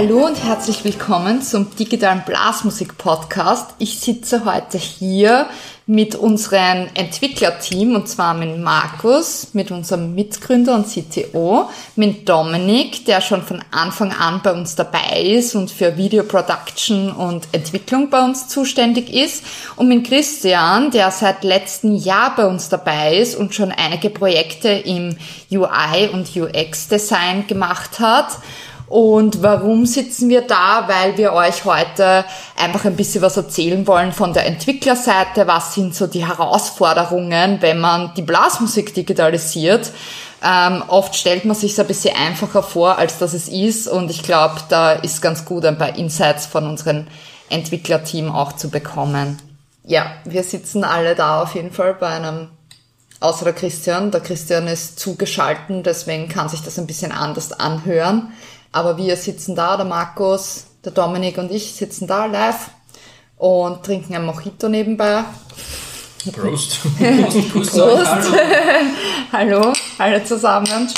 Hallo und herzlich willkommen zum digitalen Blasmusik Podcast. Ich sitze heute hier mit unserem Entwicklerteam und zwar mit Markus, mit unserem Mitgründer und CTO, mit Dominik, der schon von Anfang an bei uns dabei ist und für Video Production und Entwicklung bei uns zuständig ist und mit Christian, der seit letztem Jahr bei uns dabei ist und schon einige Projekte im UI und UX Design gemacht hat. Und warum sitzen wir da? Weil wir euch heute einfach ein bisschen was erzählen wollen von der Entwicklerseite. Was sind so die Herausforderungen, wenn man die Blasmusik digitalisiert? Ähm, oft stellt man sich ein bisschen einfacher vor, als dass es ist. Und ich glaube, da ist ganz gut ein paar Insights von unserem Entwicklerteam auch zu bekommen. Ja, wir sitzen alle da auf jeden Fall bei einem außer der Christian. Der Christian ist zugeschalten, deswegen kann sich das ein bisschen anders anhören. Aber wir sitzen da, der Markus, der Dominik und ich sitzen da live und trinken ein Mojito nebenbei. Prost. Prost. Prost. Hallo. Hallo, alle zusammen.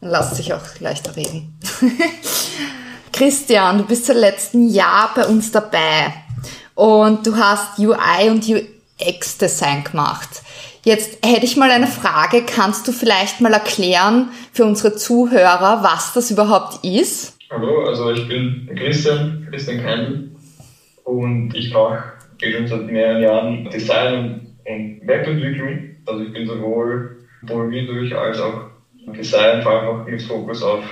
Lasst sich auch leichter reden. Christian, du bist seit letztem Jahr bei uns dabei und du hast UI und UX Design gemacht. Jetzt hätte ich mal eine Frage. Kannst du vielleicht mal erklären für unsere Zuhörer, was das überhaupt ist? Hallo, also ich bin Christian, Christian Keindl und ich mache schon seit mehreren Jahren Design und Webentwicklung. Also ich bin sowohl Programmier durch als auch Design, vor allem auch mit Fokus auf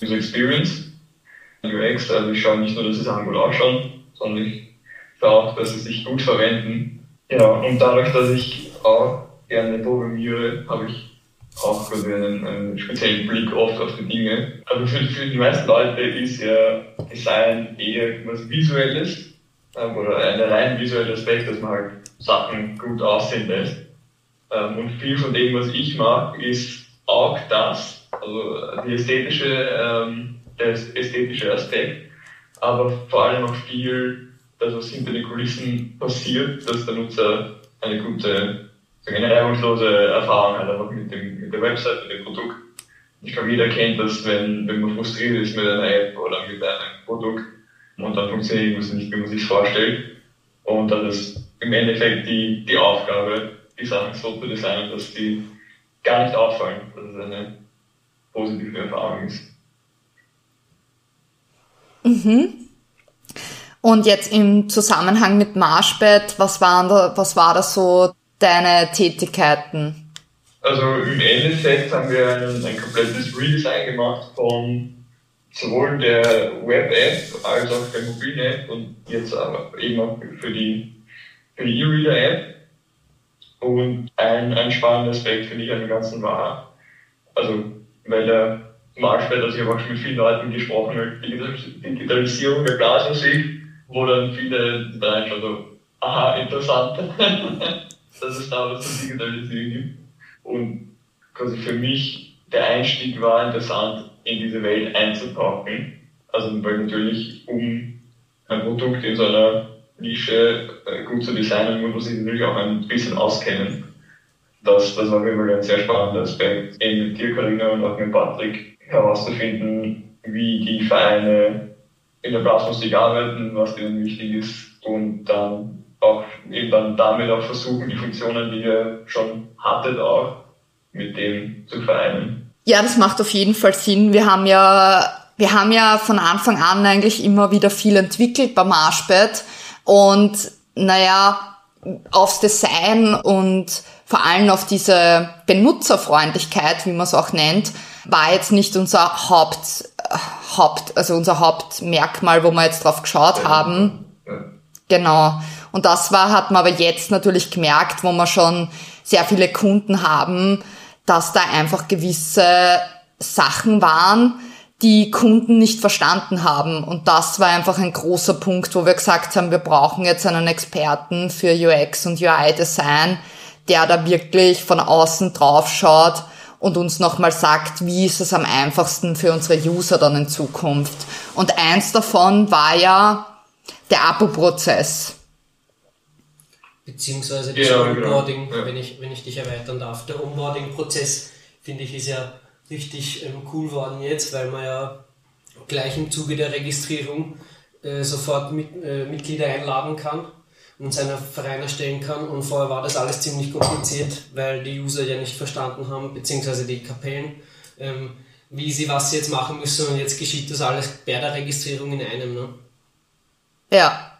User Experience, UX. Also ich schaue nicht nur, dass die Sachen gut ausschauen, sondern ich schaue auch, dass sie sich gut verwenden. Ja, und dadurch, dass ich auch gerne programmiere, habe ich auch quasi einen, einen, speziellen Blick oft auf die Dinge. Aber für, für die meisten Leute ist ja Design eher etwas Visuelles ähm, oder ein rein visueller Aspekt, dass man halt Sachen gut aussehen lässt. Ähm, und viel von dem, was ich mache, ist auch das, also die ästhetische, ähm, der ästhetische Aspekt, aber vor allem auch viel das, was hinter den Kulissen passiert, dass der Nutzer eine gute eine reibungslose Erfahrung halt einfach mit, dem, mit der Website, mit dem Produkt. Ich glaube, jeder kennt das, wenn, wenn man frustriert ist mit einer App oder mit einem Produkt und dann funktioniert irgendwas nicht, wie man sich vorstellt. Und dann ist im Endeffekt die, die Aufgabe, die Sachen so zu designen, dass die gar nicht auffallen, dass es eine positive Erfahrung ist. Mhm. Und jetzt im Zusammenhang mit Marshbed, was, waren da, was war da so deine Tätigkeiten? Also im Endeffekt haben wir ein, ein komplettes Redesign gemacht von sowohl der Web-App als auch der mobilen App und jetzt aber eben auch für die E-Reader-App. Und ein, ein spannender Aspekt finde ich an dem Ganzen war, also weil der Marktwert, also ich habe auch schon mit vielen Leuten gesprochen, Digitalisierung der Blasmusik, wo dann viele da schon so, aha, interessant. dass es da was zu digitalisieren gibt. Und quasi für mich der Einstieg war interessant, in diese Welt einzutauchen. Also weil natürlich, um ein Produkt in so einer Nische äh, gut zu designen, muss man sich natürlich auch ein bisschen auskennen. Das, das war für mich ein sehr spannender Aspekt, eben mit dir, Carina, und auch mit Patrick herauszufinden, wie die Vereine in der Blasmusik arbeiten, was denen wichtig ist und dann auch eben dann damit auch versuchen, die Funktionen, die ihr schon hattet, auch mit dem zu vereinen. Ja, das macht auf jeden Fall Sinn. Wir haben ja, wir haben ja von Anfang an eigentlich immer wieder viel entwickelt beim Marshpad und naja, aufs Design und vor allem auf diese Benutzerfreundlichkeit, wie man es auch nennt, war jetzt nicht unser Haupt, Haupt, also unser Hauptmerkmal, wo wir jetzt drauf geschaut ja. haben. Ja. Genau. Und das war, hat man aber jetzt natürlich gemerkt, wo wir schon sehr viele Kunden haben, dass da einfach gewisse Sachen waren, die Kunden nicht verstanden haben. Und das war einfach ein großer Punkt, wo wir gesagt haben, wir brauchen jetzt einen Experten für UX und UI-Design, der da wirklich von außen drauf schaut und uns nochmal sagt, wie ist es am einfachsten für unsere User dann in Zukunft. Und eins davon war ja der Abo-Prozess beziehungsweise das ja, genau. Onboarding, genau. ja. wenn, ich, wenn ich dich erweitern darf. Der Onboarding-Prozess, finde ich, ist ja richtig ähm, cool worden jetzt, weil man ja gleich im Zuge der Registrierung äh, sofort mit, äh, Mitglieder einladen kann und seinen Verein erstellen kann. Und vorher war das alles ziemlich kompliziert, weil die User ja nicht verstanden haben, beziehungsweise die Kapellen, ähm, wie sie was sie jetzt machen müssen. Und jetzt geschieht das alles bei der Registrierung in einem. Ne? Ja,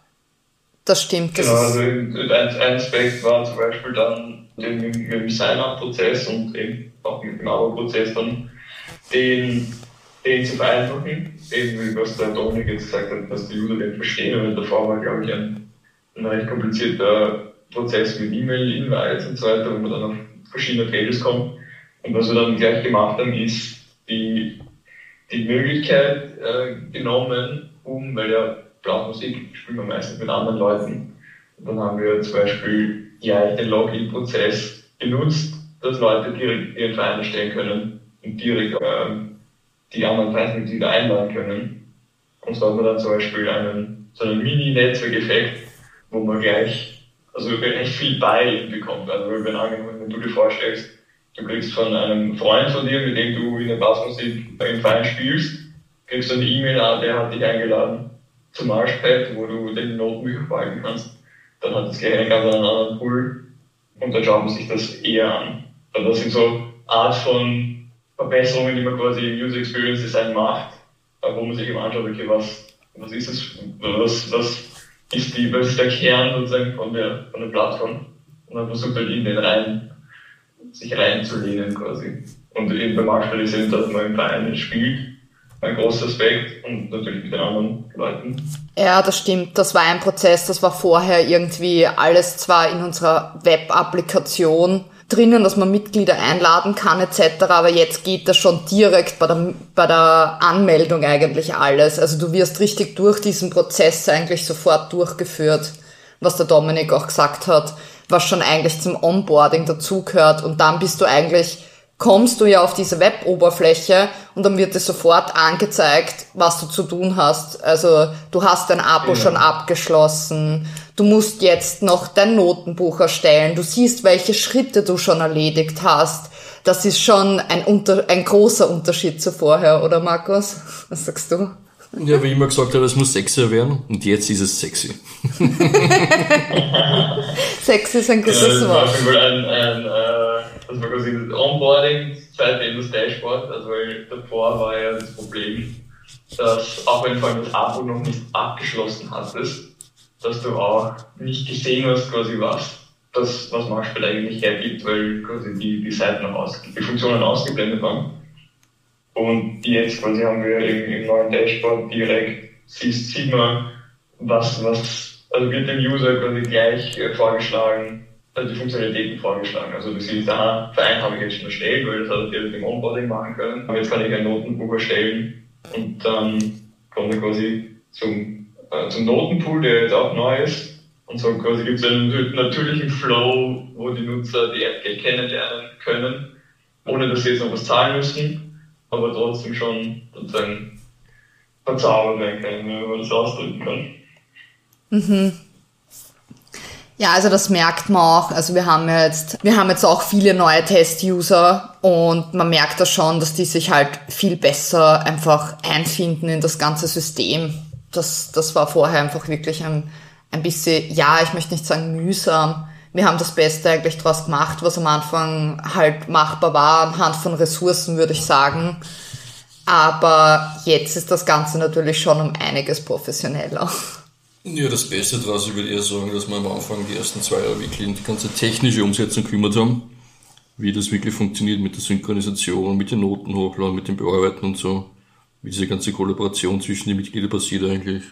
das stimmt. Das genau, also ein, ein Aspekt war zum Beispiel dann den, mit, dem Sign-up-Prozess und eben auch mit dem Abo-Prozess dann den, den zu vereinfachen. Eben wie was der Dominik jetzt gesagt hat, dass die User den verstehen. Und davor war, glaube ich, ein, ein recht komplizierter Prozess mit E-Mail-Invites und so weiter, wo man dann auf verschiedene Pages kommt. Und was wir dann gleich gemacht haben, ist die, die Möglichkeit äh, genommen, um, weil ja Blasmusik spielen wir meistens mit anderen Leuten. Und dann haben wir zum Beispiel gleich den Login-Prozess genutzt, dass Leute direkt ihren Verein erstellen können und direkt ähm, die anderen Vereinsmitglieder einladen können. Und so hat man dann zum Beispiel einen, so einen Mini-Netzwerkeffekt, wo man gleich, also recht viel Buy bekommt. Also wenn, wenn du dir vorstellst, du kriegst von einem Freund von dir, mit dem du in der Bassmusik im Verein spielst, kriegst du eine E-Mail, ah, der hat dich eingeladen zum Marshpad, wo du den Notenbücher verhalten kannst. Dann hat das gleich einen ganz anderen Pool und dann schaut man sich das eher an. Also das sind so Art von Verbesserungen, die man quasi im User Experience Design macht, wo man sich eben anschaut, okay, was, was ist es, was, was ist die, ist der Kern sozusagen von der, von der Plattform und dann versucht halt in den rein, sich reinzulehnen quasi. Und eben beim eben, dass man im Verein spielt ein großer Aspekt und natürlich mit den anderen Leuten. Ja, das stimmt. Das war ein Prozess, das war vorher irgendwie alles zwar in unserer Web-Applikation drinnen, dass man Mitglieder einladen kann etc., aber jetzt geht das schon direkt bei der, bei der Anmeldung eigentlich alles. Also du wirst richtig durch diesen Prozess eigentlich sofort durchgeführt, was der Dominik auch gesagt hat, was schon eigentlich zum Onboarding dazugehört und dann bist du eigentlich kommst du ja auf diese Web-Oberfläche und dann wird dir sofort angezeigt, was du zu tun hast. Also du hast dein Abo ja. schon abgeschlossen, du musst jetzt noch dein Notenbuch erstellen, du siehst, welche Schritte du schon erledigt hast. Das ist schon ein, unter ein großer Unterschied zu vorher, oder Markus? Was sagst du? Ja, wie ich immer gesagt habe, es muss sexier werden und jetzt ist es sexy. sexy ist ein gutes ja, Wort. Ein, ein, äh das war quasi das Onboarding, seitdem das Dashboard, also weil davor war ja das Problem, dass auch wenn du das Abo noch nicht abgeschlossen hattest, dass du auch nicht gesehen hast quasi was, das, was Marshall eigentlich hergibt, weil quasi die, die Seiten noch aus, die Funktionen ausgeblendet waren. Und jetzt quasi haben wir im, im neuen Dashboard direkt, siehst, sieht man, was, was, also wird dem User quasi gleich äh, vorgeschlagen, also die Funktionalitäten vorgeschlagen. Also du siehst, aha, Verein habe ich jetzt schon erstellt, weil das hat er direkt im Onboarding machen können. Aber jetzt kann ich ein Notenbuch erstellen und dann kommt er quasi zum, äh, zum Notenpool, der jetzt auch neu ist. Und so quasi gibt es einen natürlichen Flow, wo die Nutzer die App kennenlernen können, ohne dass sie jetzt noch was zahlen müssen, aber trotzdem schon sozusagen verzaubert werden können, wenn man das ausdrücken kann. Mhm. Ja, also das merkt man auch. Also wir haben jetzt, wir haben jetzt auch viele neue Test-User und man merkt das schon, dass die sich halt viel besser einfach einfinden in das ganze System. Das, das war vorher einfach wirklich ein, ein bisschen, ja, ich möchte nicht sagen mühsam. Wir haben das Beste eigentlich draus gemacht, was am Anfang halt machbar war, anhand von Ressourcen, würde ich sagen. Aber jetzt ist das Ganze natürlich schon um einiges professioneller. Ja, das Beste daraus, ich würde eher sagen, dass wir am Anfang die ersten zwei Jahre wirklich um die ganze technische Umsetzung gekümmert haben. Wie das wirklich funktioniert mit der Synchronisation, mit den Noten hochladen, mit dem Bearbeiten und so. Wie diese ganze Kollaboration zwischen den Mitgliedern passiert eigentlich.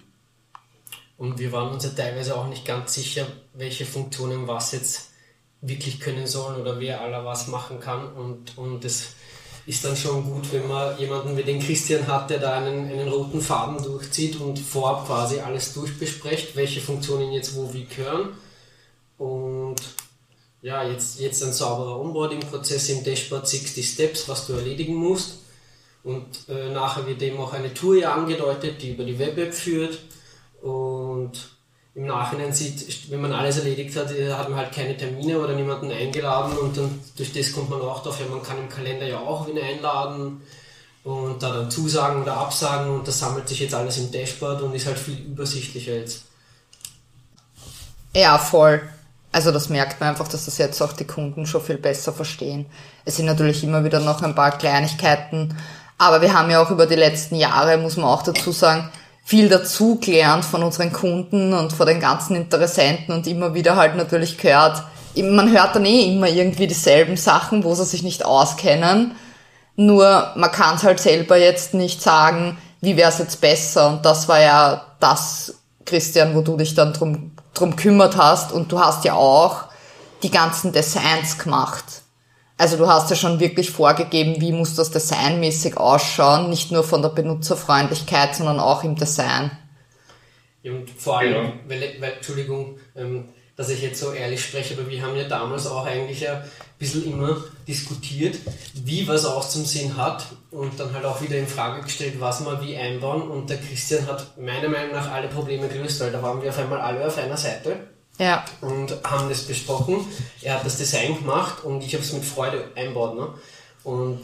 Und wir waren uns ja teilweise auch nicht ganz sicher, welche Funktionen was jetzt wirklich können sollen oder wer aller was machen kann. Und, und das ist dann schon gut, wenn man jemanden wie den Christian hat, der da einen, einen roten Faden durchzieht und vorab quasi alles durchbespricht, welche Funktionen jetzt wo wie gehören. Und ja, jetzt, jetzt ein sauberer Onboarding-Prozess im Dashboard 60 Steps, was du erledigen musst. Und äh, nachher wird eben auch eine Tour ja angedeutet, die über die Web-App führt. Und im Nachhinein sieht, wenn man alles erledigt hat, äh, hat man halt keine Termine oder niemanden eingeladen und dann durch das kommt man auch drauf, ja, man kann im Kalender ja auch wen einladen und da dann Zusagen oder Absagen und das sammelt sich jetzt alles im Dashboard und ist halt viel übersichtlicher jetzt. Ja, voll. Also das merkt man einfach, dass das jetzt auch die Kunden schon viel besser verstehen. Es sind natürlich immer wieder noch ein paar Kleinigkeiten, aber wir haben ja auch über die letzten Jahre, muss man auch dazu sagen, viel dazu gelernt von unseren Kunden und von den ganzen Interessenten und immer wieder halt natürlich gehört, man hört dann eh immer irgendwie dieselben Sachen, wo sie sich nicht auskennen. Nur man kann es halt selber jetzt nicht sagen, wie wäre es jetzt besser. Und das war ja das, Christian, wo du dich dann drum drum kümmert hast und du hast ja auch die ganzen Designs gemacht. Also du hast ja schon wirklich vorgegeben, wie muss das designmäßig ausschauen, nicht nur von der Benutzerfreundlichkeit, sondern auch im Design. Ja, und vor allem, genau. weil, weil, Entschuldigung, ähm, dass ich jetzt so ehrlich spreche, aber wir haben ja damals auch eigentlich ja ein bisschen immer diskutiert, wie was auch zum Sinn hat und dann halt auch wieder in Frage gestellt, was wir wie einbauen und der Christian hat meiner Meinung nach alle Probleme gelöst, weil da waren wir auf einmal alle auf einer Seite ja. und haben das besprochen. Er hat das Design gemacht und ich habe es mit Freude einbaut. Ne? Und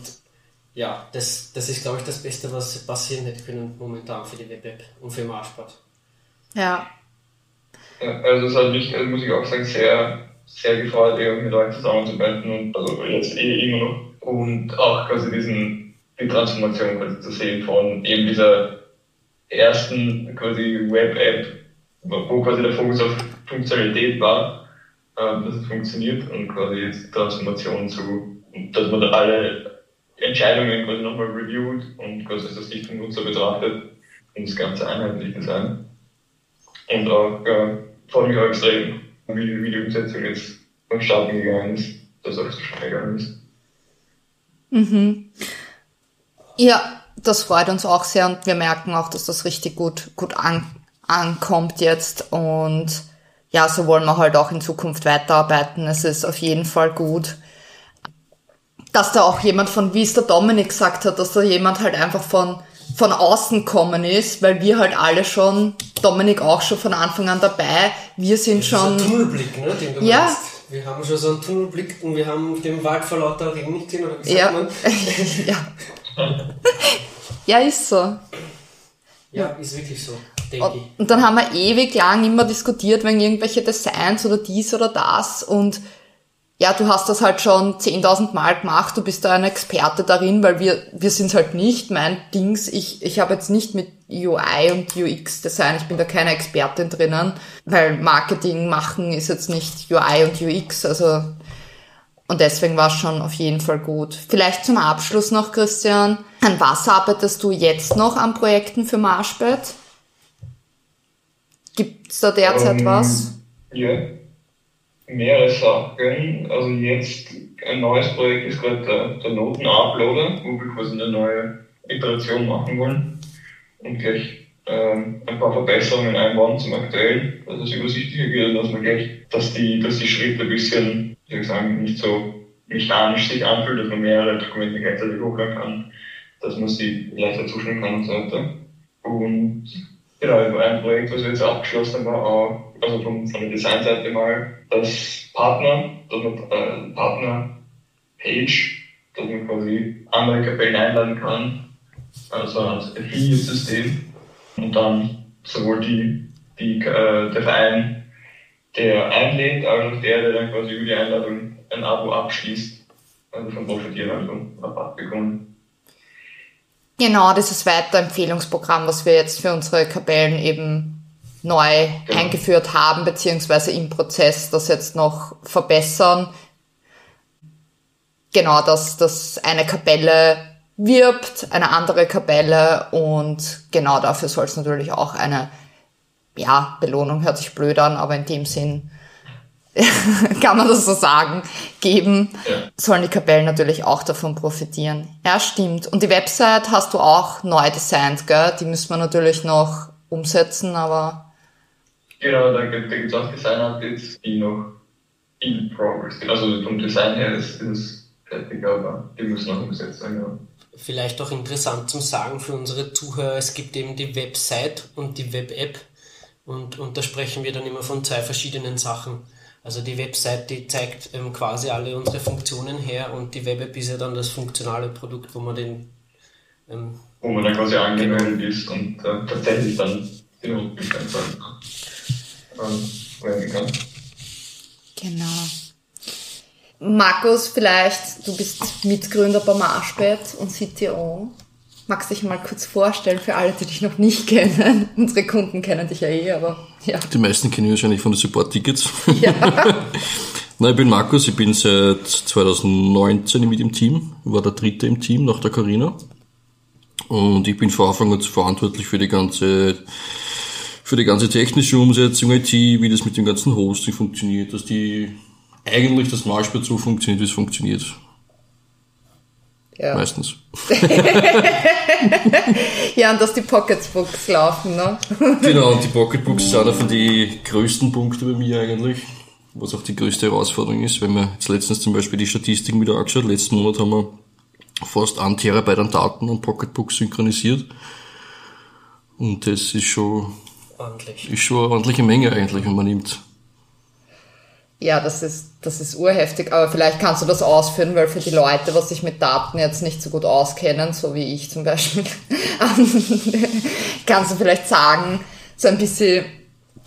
ja, das, das ist glaube ich das Beste, was passieren hätte können momentan für die Web-App und für Marsport. Ja, ja, also es hat mich, also muss ich auch sagen, sehr, sehr gefreut, mit euch zusammenzuarbeiten und also jetzt eh immer noch. Und auch quasi diesen, die Transformation quasi zu sehen von eben dieser ersten quasi Web-App, wo quasi der Fokus auf Funktionalität war, äh, dass es funktioniert und quasi jetzt Transformation zu, dass man alle Entscheidungen quasi nochmal reviewt und quasi das Sicht vom Nutzer betrachtet und das Ganze einheitlich designt. Und auch äh, freue mich auch extrem, wie, die Umsetzung jetzt vonstatten gegangen ist, dass auch so schnell gegangen ist. Mhm. Ja, das freut uns auch sehr und wir merken auch, dass das richtig gut, gut an, ankommt jetzt und ja, so wollen wir halt auch in Zukunft weiterarbeiten. Es ist auf jeden Fall gut, dass da auch jemand von, wie es der Dominik gesagt hat, dass da jemand halt einfach von von außen kommen ist, weil wir halt alle schon, Dominik auch schon von Anfang an dabei, wir sind das schon... Ist ein Tunnelblick, ne, den du ja. Meinst. Wir haben schon so einen Tunnelblick und wir haben den Wald vor lauter Regen nicht gesehen, oder wie sagt ja. man? ja. ja, ist so. Ja, ist wirklich so, denke ich. Und dann haben wir ewig lang immer diskutiert wegen irgendwelche Designs oder dies oder das und ja, du hast das halt schon 10.000 Mal gemacht, du bist da ein Experte darin, weil wir, wir sind halt nicht mein Dings. Ich, ich habe jetzt nicht mit UI und UX Design, ich bin da keine Expertin drinnen, weil Marketing machen ist jetzt nicht UI und UX, also, und deswegen war es schon auf jeden Fall gut. Vielleicht zum Abschluss noch, Christian. An was arbeitest du jetzt noch an Projekten für Marschbett? Gibt's da derzeit um, ähm, was? Ja, mehrere Sachen. Also jetzt ein neues Projekt ist gerade der, der Noten-Uploader, wo wir quasi eine neue Iteration machen wollen und gleich ähm, ein paar Verbesserungen einbauen zum aktuellen, dass es übersichtlicher wird und dass man gleich, dass die, dass die Schritte ein bisschen, wie soll ich sagen, nicht so mechanisch sich anfühlt, dass man mehrere Dokumente gleichzeitig hochladen kann, dass man sie leichter zuschneiden kann und so weiter. Und genau, ein Projekt, was wir jetzt abgeschlossen haben, war auch also von, von der Designseite mal, das Partner, dass äh, Partner-Page, dass man quasi andere Kapellen einladen kann, also ein Affiliate-System. Und dann sowohl die, die, äh, der Verein, der einlädt, als auch der, der dann quasi über die Einladung ein Abo abschließt, also von profitieren, also Rabatt bekommen. Genau, dieses Weiterempfehlungsprogramm, was wir jetzt für unsere Kapellen eben neu genau. eingeführt haben, beziehungsweise im Prozess das jetzt noch verbessern. Genau, dass, dass eine Kapelle wirbt, eine andere Kapelle und genau dafür soll es natürlich auch eine, ja, Belohnung hört sich blöd an, aber in dem Sinn kann man das so sagen, geben, sollen die Kapellen natürlich auch davon profitieren. Ja, stimmt. Und die Website hast du auch neu designt, gell? Die müssen wir natürlich noch umsetzen, aber Genau, da, da gibt es auch Design-Updates, die noch in progress sind. Also vom Design her ist es fertig, aber die müssen noch umgesetzt werden. Ja. Vielleicht auch interessant zum Sagen für unsere Zuhörer, es gibt eben die Website und die Web-App und, und da sprechen wir dann immer von zwei verschiedenen Sachen. Also die Website, die zeigt ähm, quasi alle unsere Funktionen her und die Web-App ist ja dann das funktionale Produkt, wo man den ähm, wo man dann quasi angemeldet ist und äh, tatsächlich dann den Rückenstandzahl ähm, werden kann. Genau. Markus, vielleicht, du bist Mitgründer bei Marschbett und CTO. Magst du dich mal kurz vorstellen für alle, die dich noch nicht kennen? Unsere Kunden kennen dich ja eh, aber ja. Die meisten kennen mich wahrscheinlich von den Support-Tickets. Ja. Nein, ich bin Markus, ich bin seit 2019 mit im Team, war der dritte im Team nach der Carina. Und ich bin von Anfang an verantwortlich für die ganze, für die ganze technische Umsetzung, IT, wie das mit dem ganzen Hosting funktioniert, dass die, eigentlich das Marschbett so funktioniert, wie es funktioniert. Ja. Meistens. ja, und dass die Pocketbooks laufen, ne? genau, und die Pocketbooks sind einer von den größten Punkten bei mir eigentlich, was auch die größte Herausforderung ist. Wenn wir jetzt letztens zum Beispiel die Statistiken wieder angeschaut, letzten Monat haben wir fast ein Terabyte an Daten an Pocketbooks synchronisiert. Und das ist schon, Ordentlich. ist schon eine ordentliche Menge eigentlich, wenn man nimmt. Ja, das ist, das ist urheftig, aber vielleicht kannst du das ausführen, weil für die Leute, was sich mit Daten jetzt nicht so gut auskennen, so wie ich zum Beispiel, kannst du vielleicht sagen, so ein bisschen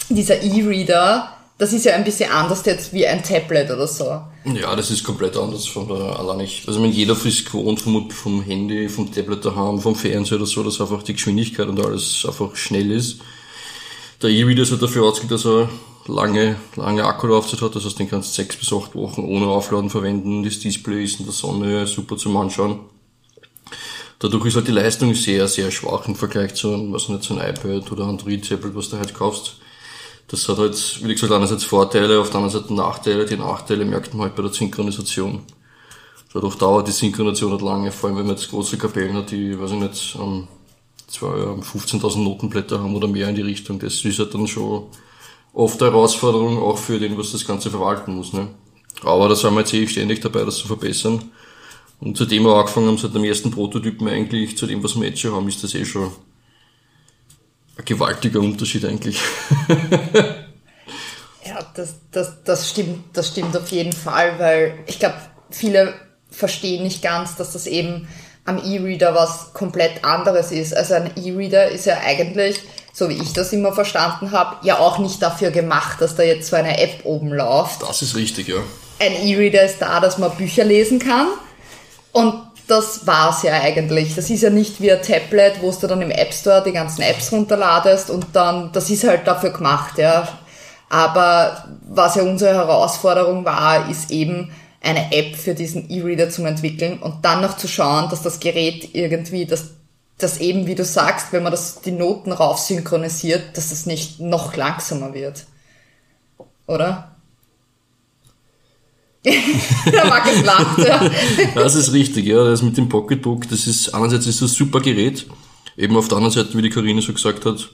dieser E-Reader, das ist ja ein bisschen anders jetzt wie ein Tablet oder so. Ja, das ist komplett anders von der, allein ich, also meine, jeder ist gewohnt vom, vom Handy, vom Tablet daheim, vom Fernseher oder so, dass einfach die Geschwindigkeit und alles einfach schnell ist. Der E-Reader ist halt dafür ausgelegt, dass er lange, lange Akkulaufzeit hat. Das heißt, den kannst du sechs bis acht Wochen ohne Aufladen verwenden. Das Display ist in der Sonne super zum Anschauen. Dadurch ist halt die Leistung sehr, sehr schwach im Vergleich zu einem, was nicht, so ein iPad oder Android-Tablet, was du halt kaufst. Das hat halt, wie gesagt, einerseits Vorteile, auf der anderen Seite Nachteile. Die Nachteile merkt man halt bei der Synchronisation. Dadurch dauert die Synchronisation halt lange, vor allem wenn man jetzt große Kapellen hat, die, weiß ich nicht, 15.000 Notenblätter haben oder mehr in die Richtung. Das ist halt dann schon oft eine Herausforderung, auch für den, was das Ganze verwalten muss. Ne? Aber da sind wir jetzt eh ständig dabei, das zu verbessern. Und zu dem wir angefangen haben, seit dem ersten Prototypen eigentlich, zu dem, was wir jetzt schon haben, ist das eh schon ein gewaltiger Unterschied eigentlich. ja, das, das, das stimmt, das stimmt auf jeden Fall, weil ich glaube, viele verstehen nicht ganz, dass das eben am E-Reader was komplett anderes ist. Also ein E-Reader ist ja eigentlich so wie ich das immer verstanden habe, ja auch nicht dafür gemacht, dass da jetzt so eine App oben läuft. Das ist richtig, ja. Ein E-Reader ist da, dass man Bücher lesen kann. Und das war's ja eigentlich. Das ist ja nicht wie ein Tablet, wo du dann im App Store die ganzen Apps runterladest und dann, das ist halt dafür gemacht, ja. Aber was ja unsere Herausforderung war, ist eben eine App für diesen E-Reader zu entwickeln und dann noch zu schauen, dass das Gerät irgendwie das dass eben, wie du sagst, wenn man das, die Noten rauf synchronisiert, dass das nicht noch langsamer wird. Oder? Der Markus lacht, ja. Das ist richtig, ja. Das mit dem Pocketbook, das ist, einerseits ist das ein super Gerät. Eben auf der anderen Seite, wie die Karine so gesagt hat,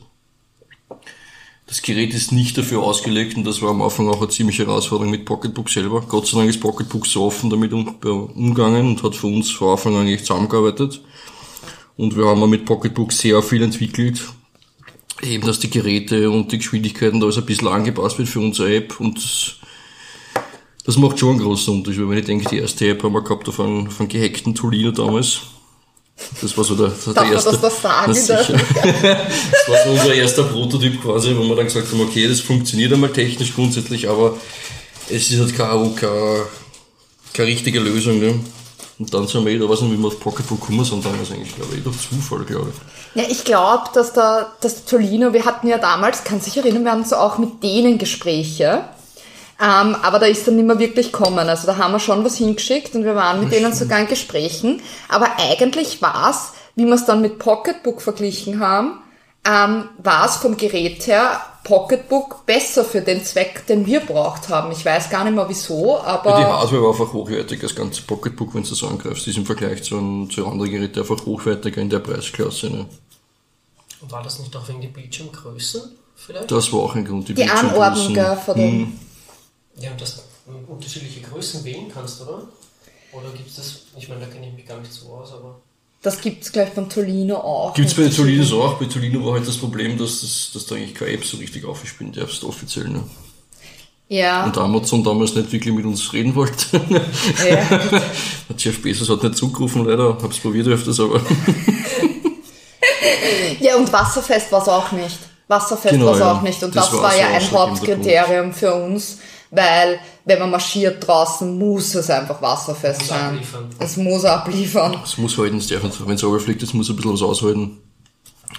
das Gerät ist nicht dafür ausgelegt und das war am Anfang auch eine ziemliche Herausforderung mit Pocketbook selber. Gott sei Dank ist Pocketbook so offen damit umgegangen und hat für uns von Anfang an echt zusammengearbeitet. Und wir haben mit Pocketbook sehr viel entwickelt. Eben, dass die Geräte und die Geschwindigkeiten da alles ein bisschen angepasst wird für unsere App und das macht schon einen großen Unterschied. Wenn ich denke, die erste App haben wir gehabt auf einen gehackten Tolino damals. Das war so der, der Darf erste. Man das, sagen, das, das war so unser erster Prototyp quasi, wo wir dann gesagt haben, okay, das funktioniert einmal technisch grundsätzlich, aber es ist halt keine, keine, keine richtige Lösung. Ne? Und dann sind wir, ich weiß nicht, wie wir auf Pocketbook gekommen sind, damals eigentlich, glaube ich, durch Zufall, glaube ich. Ja, ich glaube, dass der, dass Tolino, wir hatten ja damals, kann sich erinnern, wir hatten so auch mit denen Gespräche. Ähm, aber da ist dann nicht mehr wirklich kommen. Also da haben wir schon was hingeschickt und wir waren mit denen sogar in Gesprächen. Aber eigentlich war es, wie wir es dann mit Pocketbook verglichen haben, ähm, war es vom Gerät her Pocketbook besser für den Zweck, den wir braucht haben. Ich weiß gar nicht mehr wieso, aber... Ja, die Hardware war einfach hochwertig, das ganze Pocketbook, wenn du das angreifst, ist im Vergleich zu, einem, zu anderen Geräten einfach hochwertiger in der Preisklasse. Ne? Und war das nicht auch wegen der Bildschirmgrößen vielleicht? Das war auch ein Grund, die, die Anordnung von den... Hm. Ja, und dass du unterschiedliche Größen wählen kannst, oder? Oder gibt es das, ich meine, da kenne ich mich gar nicht so aus, aber... Das gibt es gleich beim Tolino auch. Gibt es bei Tolino auch. Bei Tolino war halt das Problem, dass, das, dass da eigentlich keine App so richtig aufgespielt darfst, offiziell. Ne? Ja. Und Amazon damals nicht wirklich mit uns reden wollte. Ja. Jeff Bezos hat nicht zugerufen, leider. Hab's probiert öfters, aber. ja, und wasserfest war es auch nicht. Wasserfest Genau, war es ja. auch nicht. Und Das das, war so ja ein ausschlaggebender Hauptkriterium für uns, weil wenn man marschiert draußen, muss es einfach wasserfest Muss sein. abliefern. Es muss abliefern. Es muss halten, es darf nicht, wenn es runterfliegt, es muss ein bisschen was aushalten.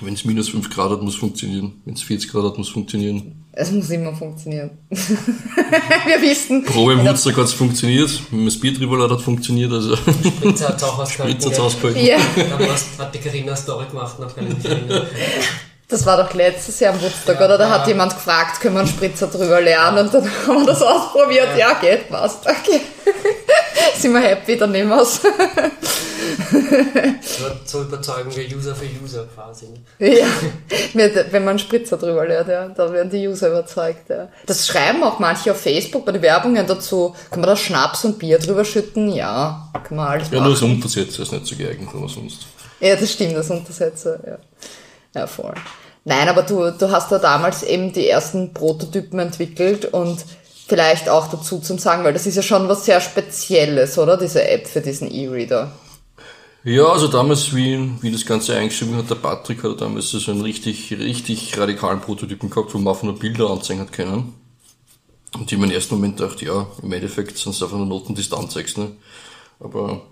Wenn es minus 5 Grad hat, muss funktionieren. Wenn es 40 Grad hat, muss funktionieren. Es muss immer funktionieren. Wir wissen. Probe im Munster hat es funktioniert. Wenn man das Bier drüber hat funktioniert. Also, Spritzer hat auch was Spritzer hat's ausgehalten. Ja, Dann hat die Carina eine Story gemacht, noch ich mich erinnern. Das war doch letztes Jahr am Woodstock, Ja, oder? Da ja. hat jemand gefragt, können wir einen Spritzer drüber lernen? Und dann haben wir das ausprobiert. Ja, geht, passt. Okay. Sind wir happy, dann nehmen wir es. So, überzeugen wir User für User quasi. ne? Ja, wenn man einen Spritzer drüber lernt, ja, da werden die User überzeugt. Ja. Das schreiben auch manche auf Facebook bei den Werbungen dazu. Kann man da Schnaps und Bier drüber schütten? Ja, kann man alles ja, nur das machen. Untersetzer ist nicht so geeignet, aber sonst. Ja, das stimmt, das Untersetzer, ja. Ja, voll. Nein, aber du, du hast da damals eben die ersten Prototypen entwickelt und vielleicht auch dazu zum Sagen, weil das ist ja schon was sehr Spezielles, oder? Diese App für diesen E-Reader. Ja, also damals, wie, wie das Ganze eingeschrieben hat, der Patrick hat damals so einen richtig, richtig radikalen Prototypen gehabt, wo man einfach nur Bilder anzeigen hat können. Und ich mir im ersten Moment dachte, ja, im Endeffekt sind es einfach nur Noten, die du anzeigst, ne? Aber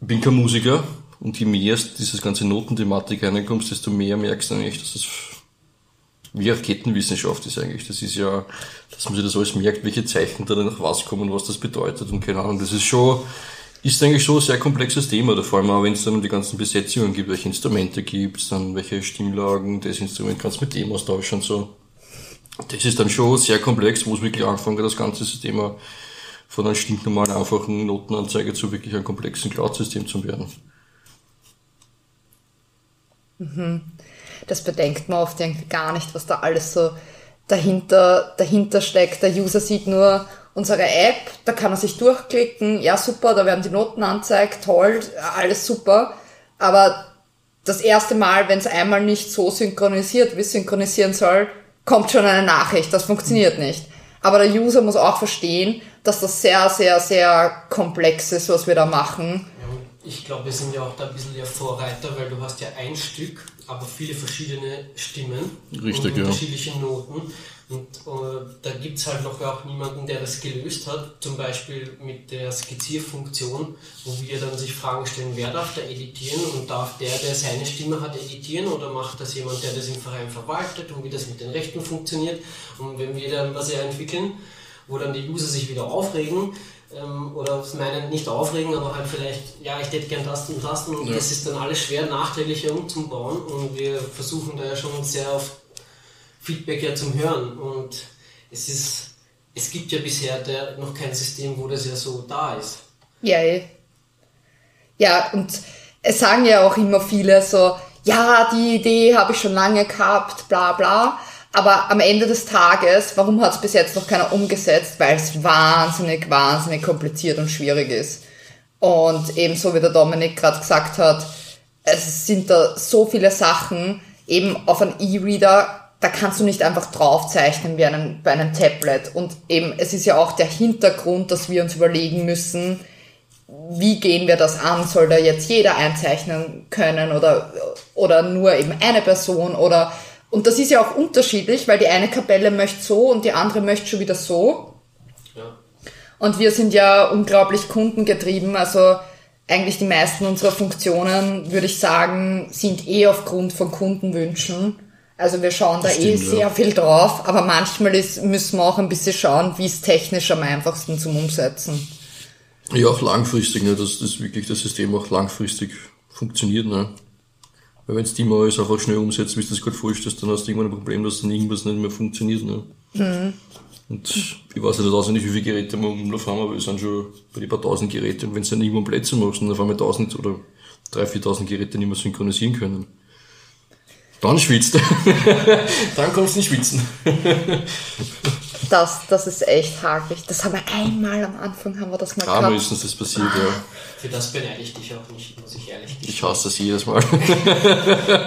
ich bin kein Musiker und je mehr dieses ganze Notenthematik reinkommst, desto mehr merkst du eigentlich, dass es wie Raketenwissenschaft ist eigentlich. Das ist ja, dass man sich das alles merkt, welche Zeichen da nach was kommen, was das bedeutet und keine Ahnung. Das ist schon, ist eigentlich schon ein sehr komplexes Thema, da vor allem auch wenn es dann um die ganzen Besetzungen gibt, welche Instrumente gibt dann welche Stimmlagen, das Instrument kannst du mit dem austauschen und so. Das ist dann schon sehr komplex, wo es wirklich angefangen hat, das ganze System von einem stinknormalen, einfachen Notenanzeige zu wirklich einem komplexen Cloud-System zu werden. Das bedenkt man oft irgendwie gar nicht, was da alles so dahinter, dahinter steckt. Der User sieht nur unsere App, da kann er sich durchklicken, ja super, da werden die Noten anzeigt, toll, alles super. Aber das erste Mal, wenn es einmal nicht so synchronisiert, wie es synchronisieren soll, kommt schon eine Nachricht, das funktioniert nicht. Aber der User muss auch verstehen, dass das sehr, sehr, sehr komplex ist, was wir da machen. Ich glaube, wir sind ja auch da ein bisschen der Vorreiter, weil du hast ja ein Stück, aber viele verschiedene Stimmen Richtig, und ja. unterschiedliche Noten. Und äh, da gibt es halt noch auch niemanden, der das gelöst hat. Zum Beispiel mit der Skizzierfunktion, wo wir dann sich Fragen stellen, wer darf da editieren und darf der, der seine Stimme hat, editieren oder macht das jemand, der das im Verein verwaltet und wie das mit den Rechten funktioniert. Und wenn wir dann was ja entwickeln, wo dann die User sich wieder aufregen, ähm, oder aus meinen nicht aufregen, aber halt vielleicht, ja, ich hätte gern das und das und Ja. das ist dann alles schwer nachträglich umzubauen und wir versuchen da ja schon sehr auf Feedback ja zum Hören und es ist, es gibt ja bisher der, noch kein System, wo das ja so da ist. Ja, eh. Ja, und es sagen ja auch immer viele so, ja, die Idee habe ich schon lange gehabt, bla bla. Aber am Ende des Tages, warum hat es bis jetzt noch keiner umgesetzt? Weil es wahnsinnig, wahnsinnig kompliziert und schwierig ist. Und ebenso wie der Dominik gerade gesagt hat, es sind da so viele Sachen, eben auf einen E-Reader, da kannst du nicht einfach draufzeichnen wie einen, bei einem Tablet. Und eben, es ist ja auch der Hintergrund, dass wir uns überlegen müssen, wie gehen wir das an? Soll da jetzt jeder einzeichnen können oder, oder nur eben eine Person oder, und das ist ja auch unterschiedlich, weil die eine Kapelle möchte so und die andere möchte schon wieder so. Ja. Und wir sind ja unglaublich kundengetrieben, also eigentlich die meisten unserer Funktionen, würde ich sagen, sind eh aufgrund von Kundenwünschen. Also wir schauen da Das eh stimmt, sehr ja. viel drauf, aber manchmal ist, müssen wir auch ein bisschen schauen, wie es technisch am einfachsten zum Umsetzen. Ja, auch langfristig, ne, dass das wirklich das System auch langfristig funktioniert. Ne. Weil wenn du immer alles einfach schnell umsetzt, wie du das gerade vorstellst, dann hast du irgendwann ein Problem, dass dann irgendwas nicht mehr funktioniert. Ne. Und ich weiß nicht auswendig, wie viele Geräte wir im Umlauf haben, aber wir sind schon bei die paar tausend Geräte. Und wenn du dann irgendwann Plätze machst und auf einmal tausend oder drei, viertausend Geräte nicht mehr synchronisieren können, dann schwitzt. dann kommst du nicht schwitzen. Das, das ist echt hakelig. Das haben wir einmal am Anfang, haben wir das mal Einmal gehabt. ist uns das passiert, ja. Für das beneide ich dich auch nicht, muss ich ehrlich Ich gestehen. hasse das jedes Mal.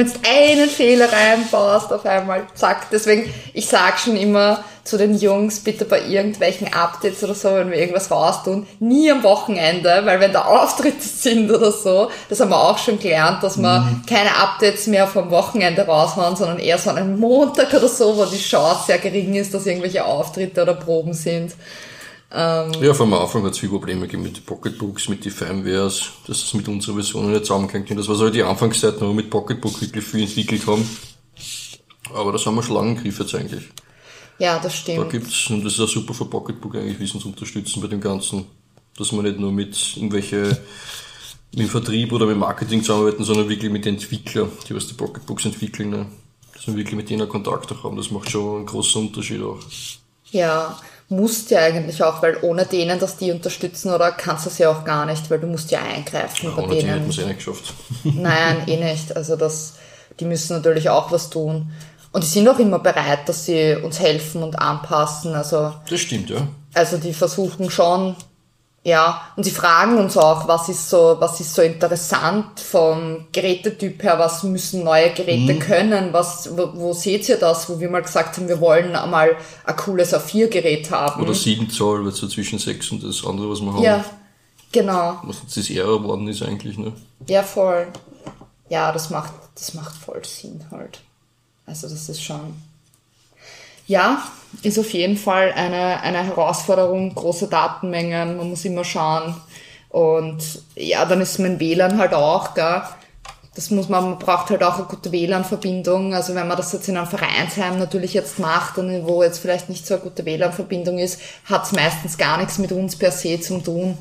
Wenn du einen Fehler reinbaust, auf einmal, zack. Deswegen, ich sag schon immer zu den Jungs, bitte bei irgendwelchen Updates oder so, wenn wir irgendwas raustun, nie am Wochenende, weil wenn da Auftritte sind oder so, das haben wir auch schon gelernt, dass wir mhm. keine Updates mehr vom Wochenende raushauen, sondern eher so einen Montag oder so, wo die Chance sehr gering ist, dass irgendwelche Auftritte oder Proben sind. Ähm, ja, vom Anfang hat es viele Probleme gegeben mit den Pocketbooks, mit den Firmwares, dass das mit unserer Version nicht zusammenhängt. Und das war so die Anfangszeit, wo wir mit Pocketbook wirklich viel entwickelt haben. Aber das haben wir schon lange im Griff jetzt eigentlich. Ja, das stimmt. Da gibt's, und das ist auch super für Pocketbook eigentlich, Wissen zu unterstützen bei dem Ganzen. Dass man nicht nur mit irgendwelche, mit dem Vertrieb oder mit Marketing zusammenarbeiten, sondern wirklich mit den Entwicklern, die was die Pocketbooks entwickeln, ne? dass wir wirklich mit denen Kontakt auch haben. Das macht schon einen großen Unterschied auch. Ja, musst ja eigentlich auch, weil ohne denen, dass die unterstützen, oder kannst du es ja auch gar nicht, weil du musst ja eingreifen ja, bei ohne denen. Ohne hätten es eh nicht geschafft. Nein, eh nicht. Also das, die müssen natürlich auch was tun. Und die sind auch immer bereit, dass sie uns helfen und anpassen. Also, das stimmt, ja. Also die versuchen schon ja, und sie fragen uns auch, was ist so, was ist so interessant vom Gerätetyp her, was müssen neue Geräte mhm. können, was, wo, wo seht ihr das, wo wir mal gesagt haben, wir wollen einmal ein cooles A4-Gerät haben. Oder 7 Zoll, weil so zwischen 6 und das andere, was wir haben. Ja, genau. Was jetzt das eher geworden ist eigentlich, ne? Ja, voll. Ja, das macht, das macht voll Sinn halt. Also das ist schon, ja, ist auf jeden Fall eine, eine Herausforderung, große Datenmengen, man muss immer schauen. Und ja, dann ist mein WLAN halt auch, gell. Das muss man, man braucht halt auch eine gute WLAN-Verbindung. Also wenn man das jetzt in einem Vereinsheim natürlich jetzt macht, und wo jetzt vielleicht nicht so eine gute WLAN-Verbindung ist, hat es meistens gar nichts mit uns per se zu tun.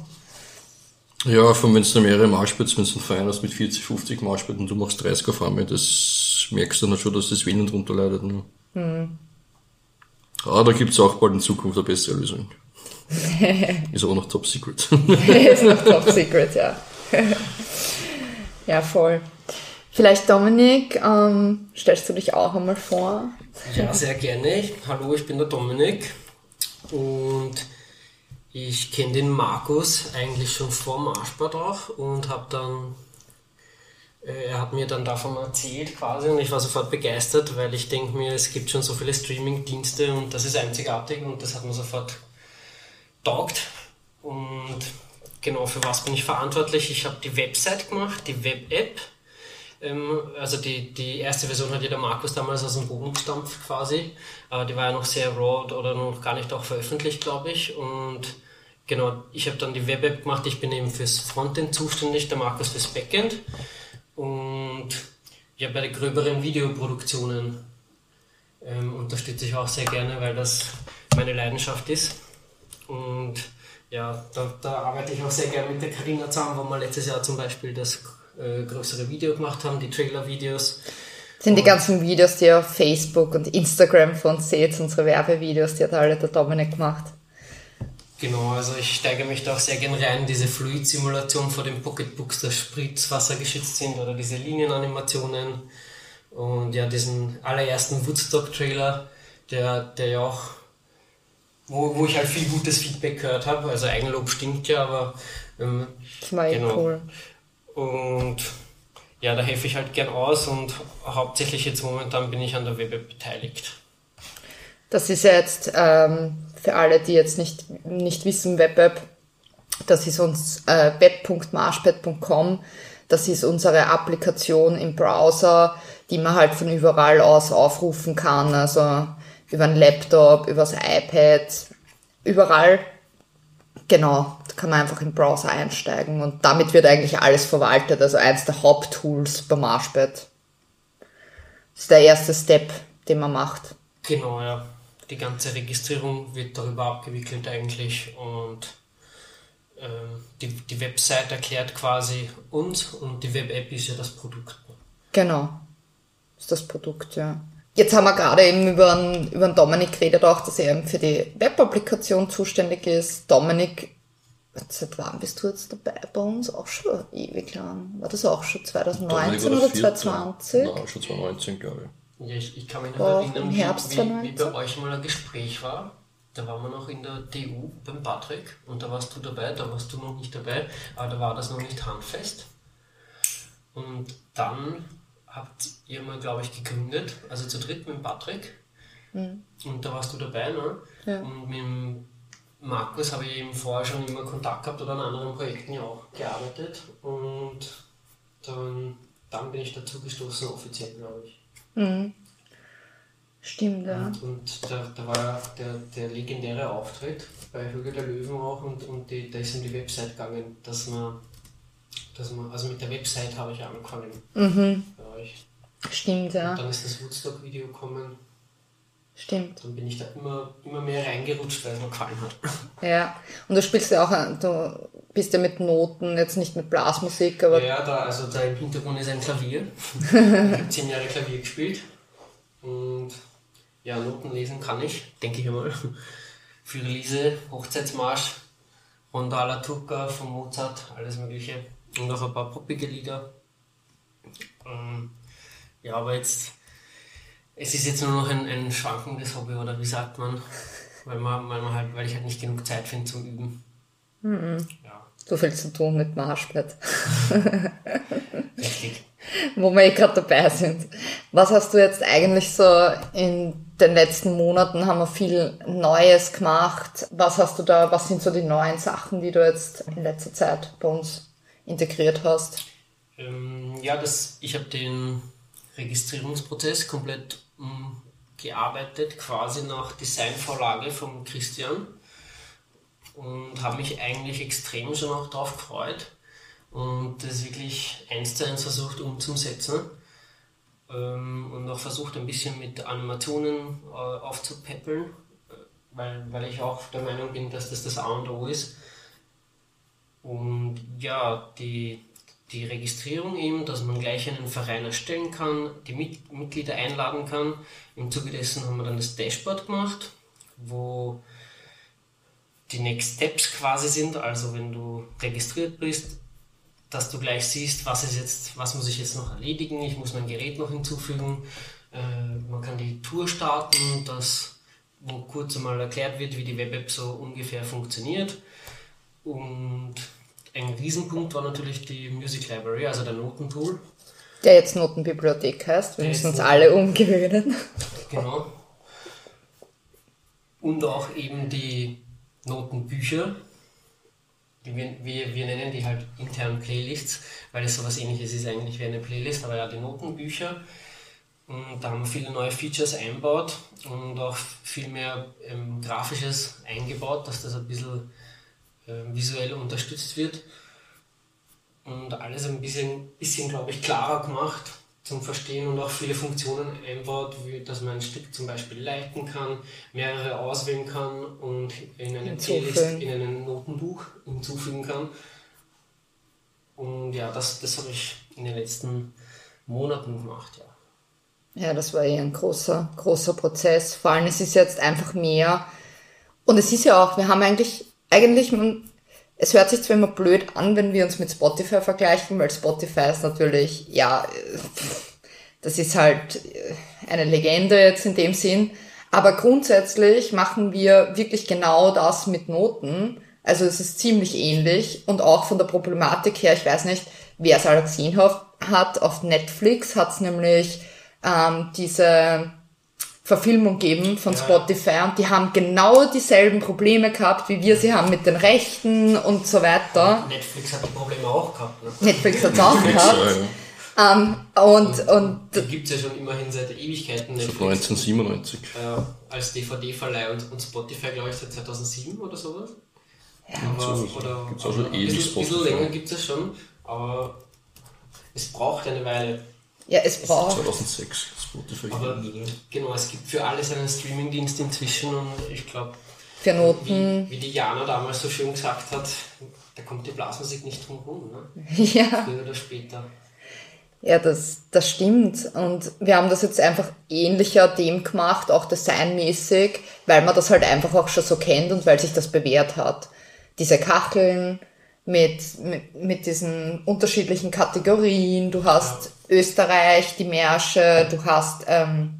Ja, von wenn du mehrere Marschplätze, wenn du einen Verein hast mit 40, 50 Marschplätzen und du machst 30 auf einmal, das merkst du dann schon, dass das WLAN drunter leidet. Ne? Hm. Ah, da gibt es auch bald in Zukunft eine bessere Lösung. ist aber noch top secret. ist noch top secret, ja. ja, voll. Vielleicht Dominik, ähm, stellst du dich auch einmal vor? Ja, sehr gerne. Hallo, ich bin der Dominik und ich kenne den Markus eigentlich schon vor Marschbad auch und habe dann er hat mir dann davon erzählt quasi und ich war sofort begeistert, weil ich denke mir, es gibt schon so viele Streaming-Dienste und das ist einzigartig und das hat mir sofort taugt. Und genau für was bin ich verantwortlich? Ich habe die Website gemacht, die Web-App. Ähm, also die, die erste Version hat ja der Markus damals aus dem Boden gestampft quasi. Aber die war ja noch sehr raw oder noch gar nicht auch veröffentlicht, glaube ich. Und genau, ich habe dann die Web-App gemacht. Ich bin eben fürs Frontend zuständig, der Markus fürs Backend. Und ja, bei den gröberen Videoproduktionen ähm, unterstütze ich auch sehr gerne, weil das meine Leidenschaft ist. Und ja, da, da arbeite ich auch sehr gerne mit der Karina zusammen, wo wir letztes Jahr zum Beispiel das äh, größere Video gemacht haben, die Trailer-Videos. Sind die ganzen Videos, die ihr auf Facebook und Instagram von uns seht, unsere Werbevideos, die hat alle der Dominik gemacht. Genau, also ich steige mich da auch sehr gern rein, diese Fluid-Simulation vor den Pocketbooks, dass Spritzwasser geschützt sind oder diese Linienanimationen und ja, diesen allerersten Woodstock-Trailer, der, der ja auch, wo, wo ich halt viel gutes Feedback gehört habe, also Eigenlob stinkt ja, aber ähm, das war genau. cool. Und ja, da helfe ich halt gern aus und hauptsächlich jetzt momentan bin ich an der Web beteiligt. Das ist ja jetzt ähm, für alle, die jetzt nicht, nicht wissen, WebApp, das ist uns äh, web.marshpad.com. Das ist unsere Applikation im Browser, die man halt von überall aus aufrufen kann. Also über einen Laptop, über das iPad, überall. Genau, da kann man einfach im Browser einsteigen und damit wird eigentlich alles verwaltet. Also eins der Haupttools beim Marshpad. Das ist der erste Step, den man macht. Genau, ja die ganze Registrierung wird darüber abgewickelt eigentlich und äh, die, die Website erklärt quasi uns und die Web-App ist ja das Produkt. Genau, ist das Produkt, ja. Jetzt haben wir gerade eben über einen, über einen Dominik geredet, auch, dass er eben für die Web-Applikation zuständig ist. Dominik, seit wann bist du jetzt dabei bei uns? Auch schon ewig lang. War das auch schon 2019 oder 2020? Nein, schon 2019, glaube ich. Ja, ich, ich kann mich noch erinnern, wie, wie, wie, bei euch mal ein Gespräch war. Da waren wir noch in der DU beim Patrick und da warst du dabei, da warst du noch nicht dabei, aber da war das noch nicht handfest. Und dann habt ihr mal, glaube ich, gegründet, also zu dritt mit Patrick. Mhm. Und da warst du dabei, ne? Ja. Und mit Markus habe ich eben vorher schon immer Kontakt gehabt oder an anderen Projekten ja auch gearbeitet. Und dann, dann bin ich dazu gestoßen, offiziell, glaube ich. Mhm. Stimmt, ja. Und, da, da war der, der legendäre Auftritt bei Höge der Löwen auch und, und die, da ist um die Website gegangen, dass man, dass man, also mit der Website habe ich angefangen mhm. bei euch. Stimmt, ja. Und dann ist das Woodstock-Video gekommen. Stimmt. Dann bin ich da immer, immer mehr reingerutscht, weil es mir gefallen hat. Ja, und du spielst ja auch, du bist ja mit Noten, jetzt nicht mit Blasmusik, aber. Ja, da, also da im Hintergrund ist ein Klavier. ich habe zehn Jahre Klavier gespielt. Und ja, Noten lesen kann ich, denke ich einmal. Für Lise, Hochzeitsmarsch, Ronda alla Turca von Mozart, alles Mögliche. Und auch ein paar poppige Lieder. Ähm, ja, aber jetzt, es ist jetzt nur noch ein, ein schwankendes Hobby, oder wie sagt man? Weil, man, weil, man halt, weil ich halt nicht genug Zeit finde zum Üben. Mhm. So viel zu tun mit Marschbrett. Richtig. Wo wir eh gerade dabei sind. Was hast du jetzt eigentlich so in den letzten Monaten haben wir viel Neues gemacht. Was hast du da, was sind so die neuen Sachen, die du jetzt in letzter Zeit bei uns integriert hast? Ähm, ja, das, ich habe den Registrierungsprozess komplett um, mm, gearbeitet, quasi nach Designvorlage von Christian und habe mich eigentlich extrem schon auch darauf gefreut und das wirklich eins zu eins versucht umzusetzen ähm, und auch versucht ein bisschen mit Animationen äh, aufzupäppeln, äh, weil, weil ich auch der Meinung bin, dass das das A und O ist. Und ja, die, die Registrierung eben, dass man gleich einen Verein erstellen kann, die Mit Mitglieder einladen kann. Im Zuge dessen haben wir dann das Dashboard gemacht, wo die Next Steps quasi sind. Also wenn du registriert bist, dass du gleich siehst, was ist jetzt, was muss ich jetzt noch erledigen, ich muss mein Gerät noch hinzufügen. Äh, man kann die Tour starten, das, wo kurz einmal erklärt wird, wie die Web-App so ungefähr funktioniert. Und ein Riesenpunkt war natürlich die Music Library, also der Notentool. Der jetzt Notenbibliothek heißt, wir der müssen uns alle umgewöhnen. Genau. Und auch eben die Notenbücher, wir, wir, wir nennen die halt intern Playlists, weil es sowas ähnliches ist eigentlich wie eine Playlist, aber ja, die Notenbücher. Und da haben wir viele neue Features eingebaut und auch viel mehr ähm, Grafisches eingebaut, dass das ein bisschen äh, visuell unterstützt wird. Und alles ein bisschen, bisschen glaube ich, klarer gemacht zum Verstehen und auch viele Funktionen einbaut, wie dass man ein Stück zum Beispiel leiten kann, mehrere auswählen kann und in eine Playlist, in ein Notenbuch hinzufügen kann. Und ja, das, das habe ich in den letzten Monaten gemacht, ja. Ja, das war eh ein großer, großer Prozess. Vor allem, es ist jetzt einfach mehr. Und es ist ja auch, wir haben eigentlich, eigentlich, es hört sich zwar immer blöd an, wenn wir uns mit Spotify vergleichen, weil Spotify ist natürlich, ja, das ist halt äh, eine Legende jetzt in dem Sinn. Aber grundsätzlich machen wir wirklich genau das mit Noten. Also es ist ziemlich ähnlich und auch von der Problematik her, ich weiß nicht, wer es alle gesehen hat, auf Netflix hat es nämlich ähm, diese Verfilmung geben von ja. Spotify und die haben genau dieselben Probleme gehabt, wie wir sie haben mit den Rechten und so weiter. Netflix hat die Probleme auch gehabt. Ne? Netflix hat es auch gehabt. Um, ähm, und, und, und die gibt es ja schon immerhin seit Ewigkeiten. Seit 1997. Äh, als DVD-Verleih und, und Spotify, glaube ich, seit 2007 oder sowas. Ja, aber, so, oder, gibt's auch schon ein bisschen, bisschen länger gibt es schon, aber es braucht eine Weile. Ja, es braucht. 2006 Spotify. Aber, genau, es gibt für alles einen Streamingdienst inzwischen und ich glaube, für Noten. Wie, wie, die Jana damals so schön gesagt hat, da kommt die Blasmusik nicht drum rum. Ne? Ja. Früher oder später. Ja, das, das stimmt. Und wir haben das jetzt einfach ähnlicher dem gemacht, auch designmäßig, weil man das halt einfach auch schon so kennt und weil sich das bewährt hat. Diese Kacheln, mit, mit, mit diesen unterschiedlichen Kategorien. Du hast ja. Österreich, die Märsche, du hast ähm,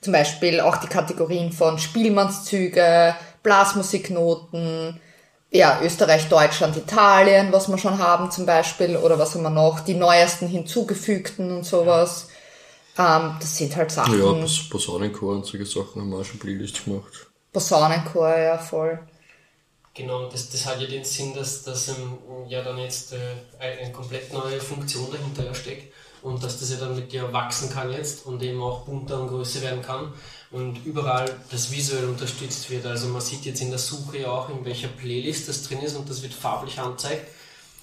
zum Beispiel auch die Kategorien von Spielmannszüge, Blasmusiknoten ja, Österreich, Deutschland, Italien, was wir schon haben zum Beispiel, oder was haben wir noch, die neuesten hinzugefügten und sowas. Ähm, das sind halt Sachen. Ja, Pos- Posaunenchor und solche Sachen haben wir auch schon Playlist gemacht. Posaunenchor, ja, voll. Genau, das, das hat ja den Sinn, dass, dass ähm, ja dann jetzt äh, eine, komplett neue Funktion dahinter steckt und dass das ja dann mit dir wachsen kann jetzt und eben auch bunter und größer werden kann und überall das visuell unterstützt wird. Also man sieht jetzt in der Suche ja auch, in welcher Playlist das drin ist und das wird farblich angezeigt.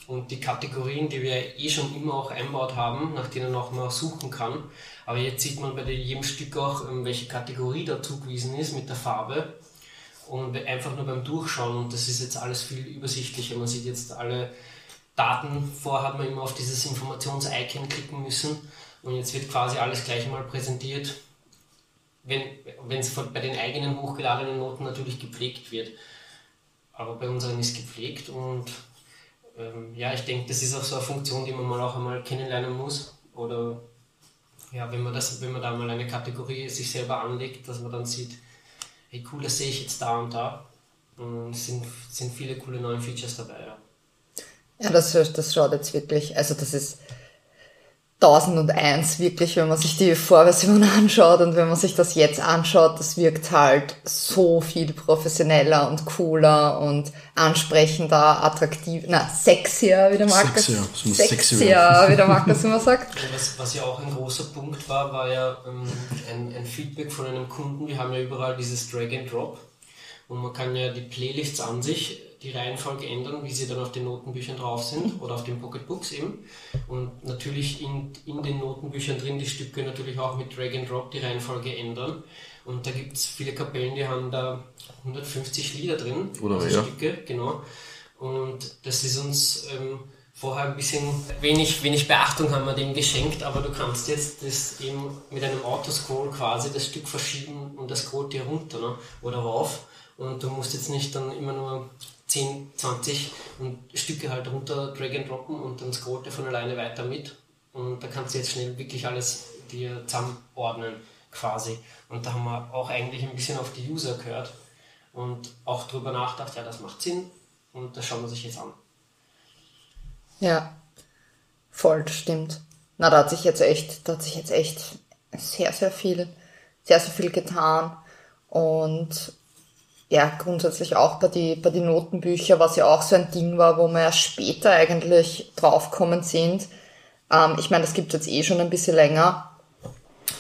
Und die Kategorien, die wir eh schon immer auch einbaut haben, nach denen auch man suchen kann. Aber jetzt sieht man bei jedem Stück auch, ähm, welche Kategorie da zugewiesen ist mit der Farbe und einfach nur beim Durchschauen und das ist jetzt alles viel übersichtlicher. Man sieht jetzt alle Daten. Vorher hat man immer auf dieses Informations-Icon klicken müssen und jetzt wird quasi alles gleich mal präsentiert, wenn es bei den eigenen hochgeladenen Noten natürlich gepflegt wird. Aber bei unseren ist gepflegt und ähm, ja, ich denke, das ist auch so eine Funktion, die man mal auch einmal kennenlernen muss. Oder ja, wenn man, das, wenn man da mal eine Kategorie sich selber anlegt, dass man dann sieht, hey cool, das sehe ich jetzt da und da. Und es sind, sind viele coole neue Features dabei, ja. Ja, das, das schaut jetzt wirklich, also das ist 1001 wirklich, wenn man sich die Vorversion anschaut und wenn man sich das jetzt anschaut, das wirkt halt so viel professioneller und cooler und ansprechender, attraktiv, na, sexier, wie der Markus, Sexier, sexier, wie der Markus immer sagt. Ja, Was, was ja auch ein großer Punkt war, war ja ähm, ein, ein Feedback von einem Kunden. Wir haben ja überall dieses Drag and Drop und man kann ja die Playlists an sich, die Reihenfolge ändern, wie sie dann auf den Notenbüchern drauf sind oder auf den Pocketbooks eben. Und natürlich in, in den Notenbüchern drin die Stücke natürlich auch mit Drag and Drop die Reihenfolge ändern. Und da gibt es viele Kapellen, die haben da 150 Lieder drin, Oder also mehr. Stücke, genau. Und das ist uns ähm, vorher ein bisschen wenig, wenig Beachtung haben wir dem geschenkt, aber du kannst jetzt das eben mit einem Autoscroll quasi das Stück verschieben und das scrollt dir runter ne? oder rauf. Und du musst jetzt nicht dann immer nur 10, 20 und Stücke halt runter drag and droppen und dann scrollt er von alleine weiter mit. Und da kannst du jetzt schnell wirklich alles dir zusammenordnen quasi. Und da haben wir auch eigentlich ein bisschen auf die User gehört und auch drüber nachgedacht, ja, das macht Sinn und das schauen wir sich jetzt an. Ja, voll, stimmt. Na, da hat sich jetzt echt, da hat sich jetzt echt sehr, sehr viel, sehr, sehr viel getan. Und ja, grundsätzlich auch bei die, bei die Notenbücher, was ja auch so ein Ding war, wo wir ja später eigentlich draufkommen sind. Ähm, ich meine, das gibt jetzt eh schon ein bisschen länger,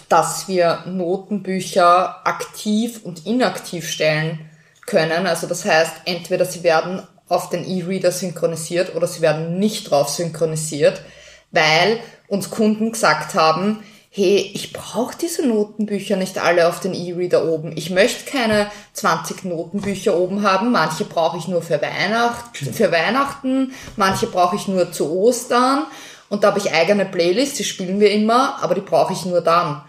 dass wir Notenbücher aktiv und inaktiv stellen können. Also das heißt, entweder sie werden auf den E-Reader synchronisiert oder sie werden nicht drauf synchronisiert, weil uns Kunden gesagt haben, hey, ich brauche diese Notenbücher nicht alle auf den E-Reader oben. Ich möchte keine 20 Notenbücher oben haben. Manche brauche ich nur für, Weihnacht, für Weihnachten, manche brauche ich nur zu Ostern. Und da habe ich eigene Playlists, die spielen wir immer, aber die brauche ich nur dann.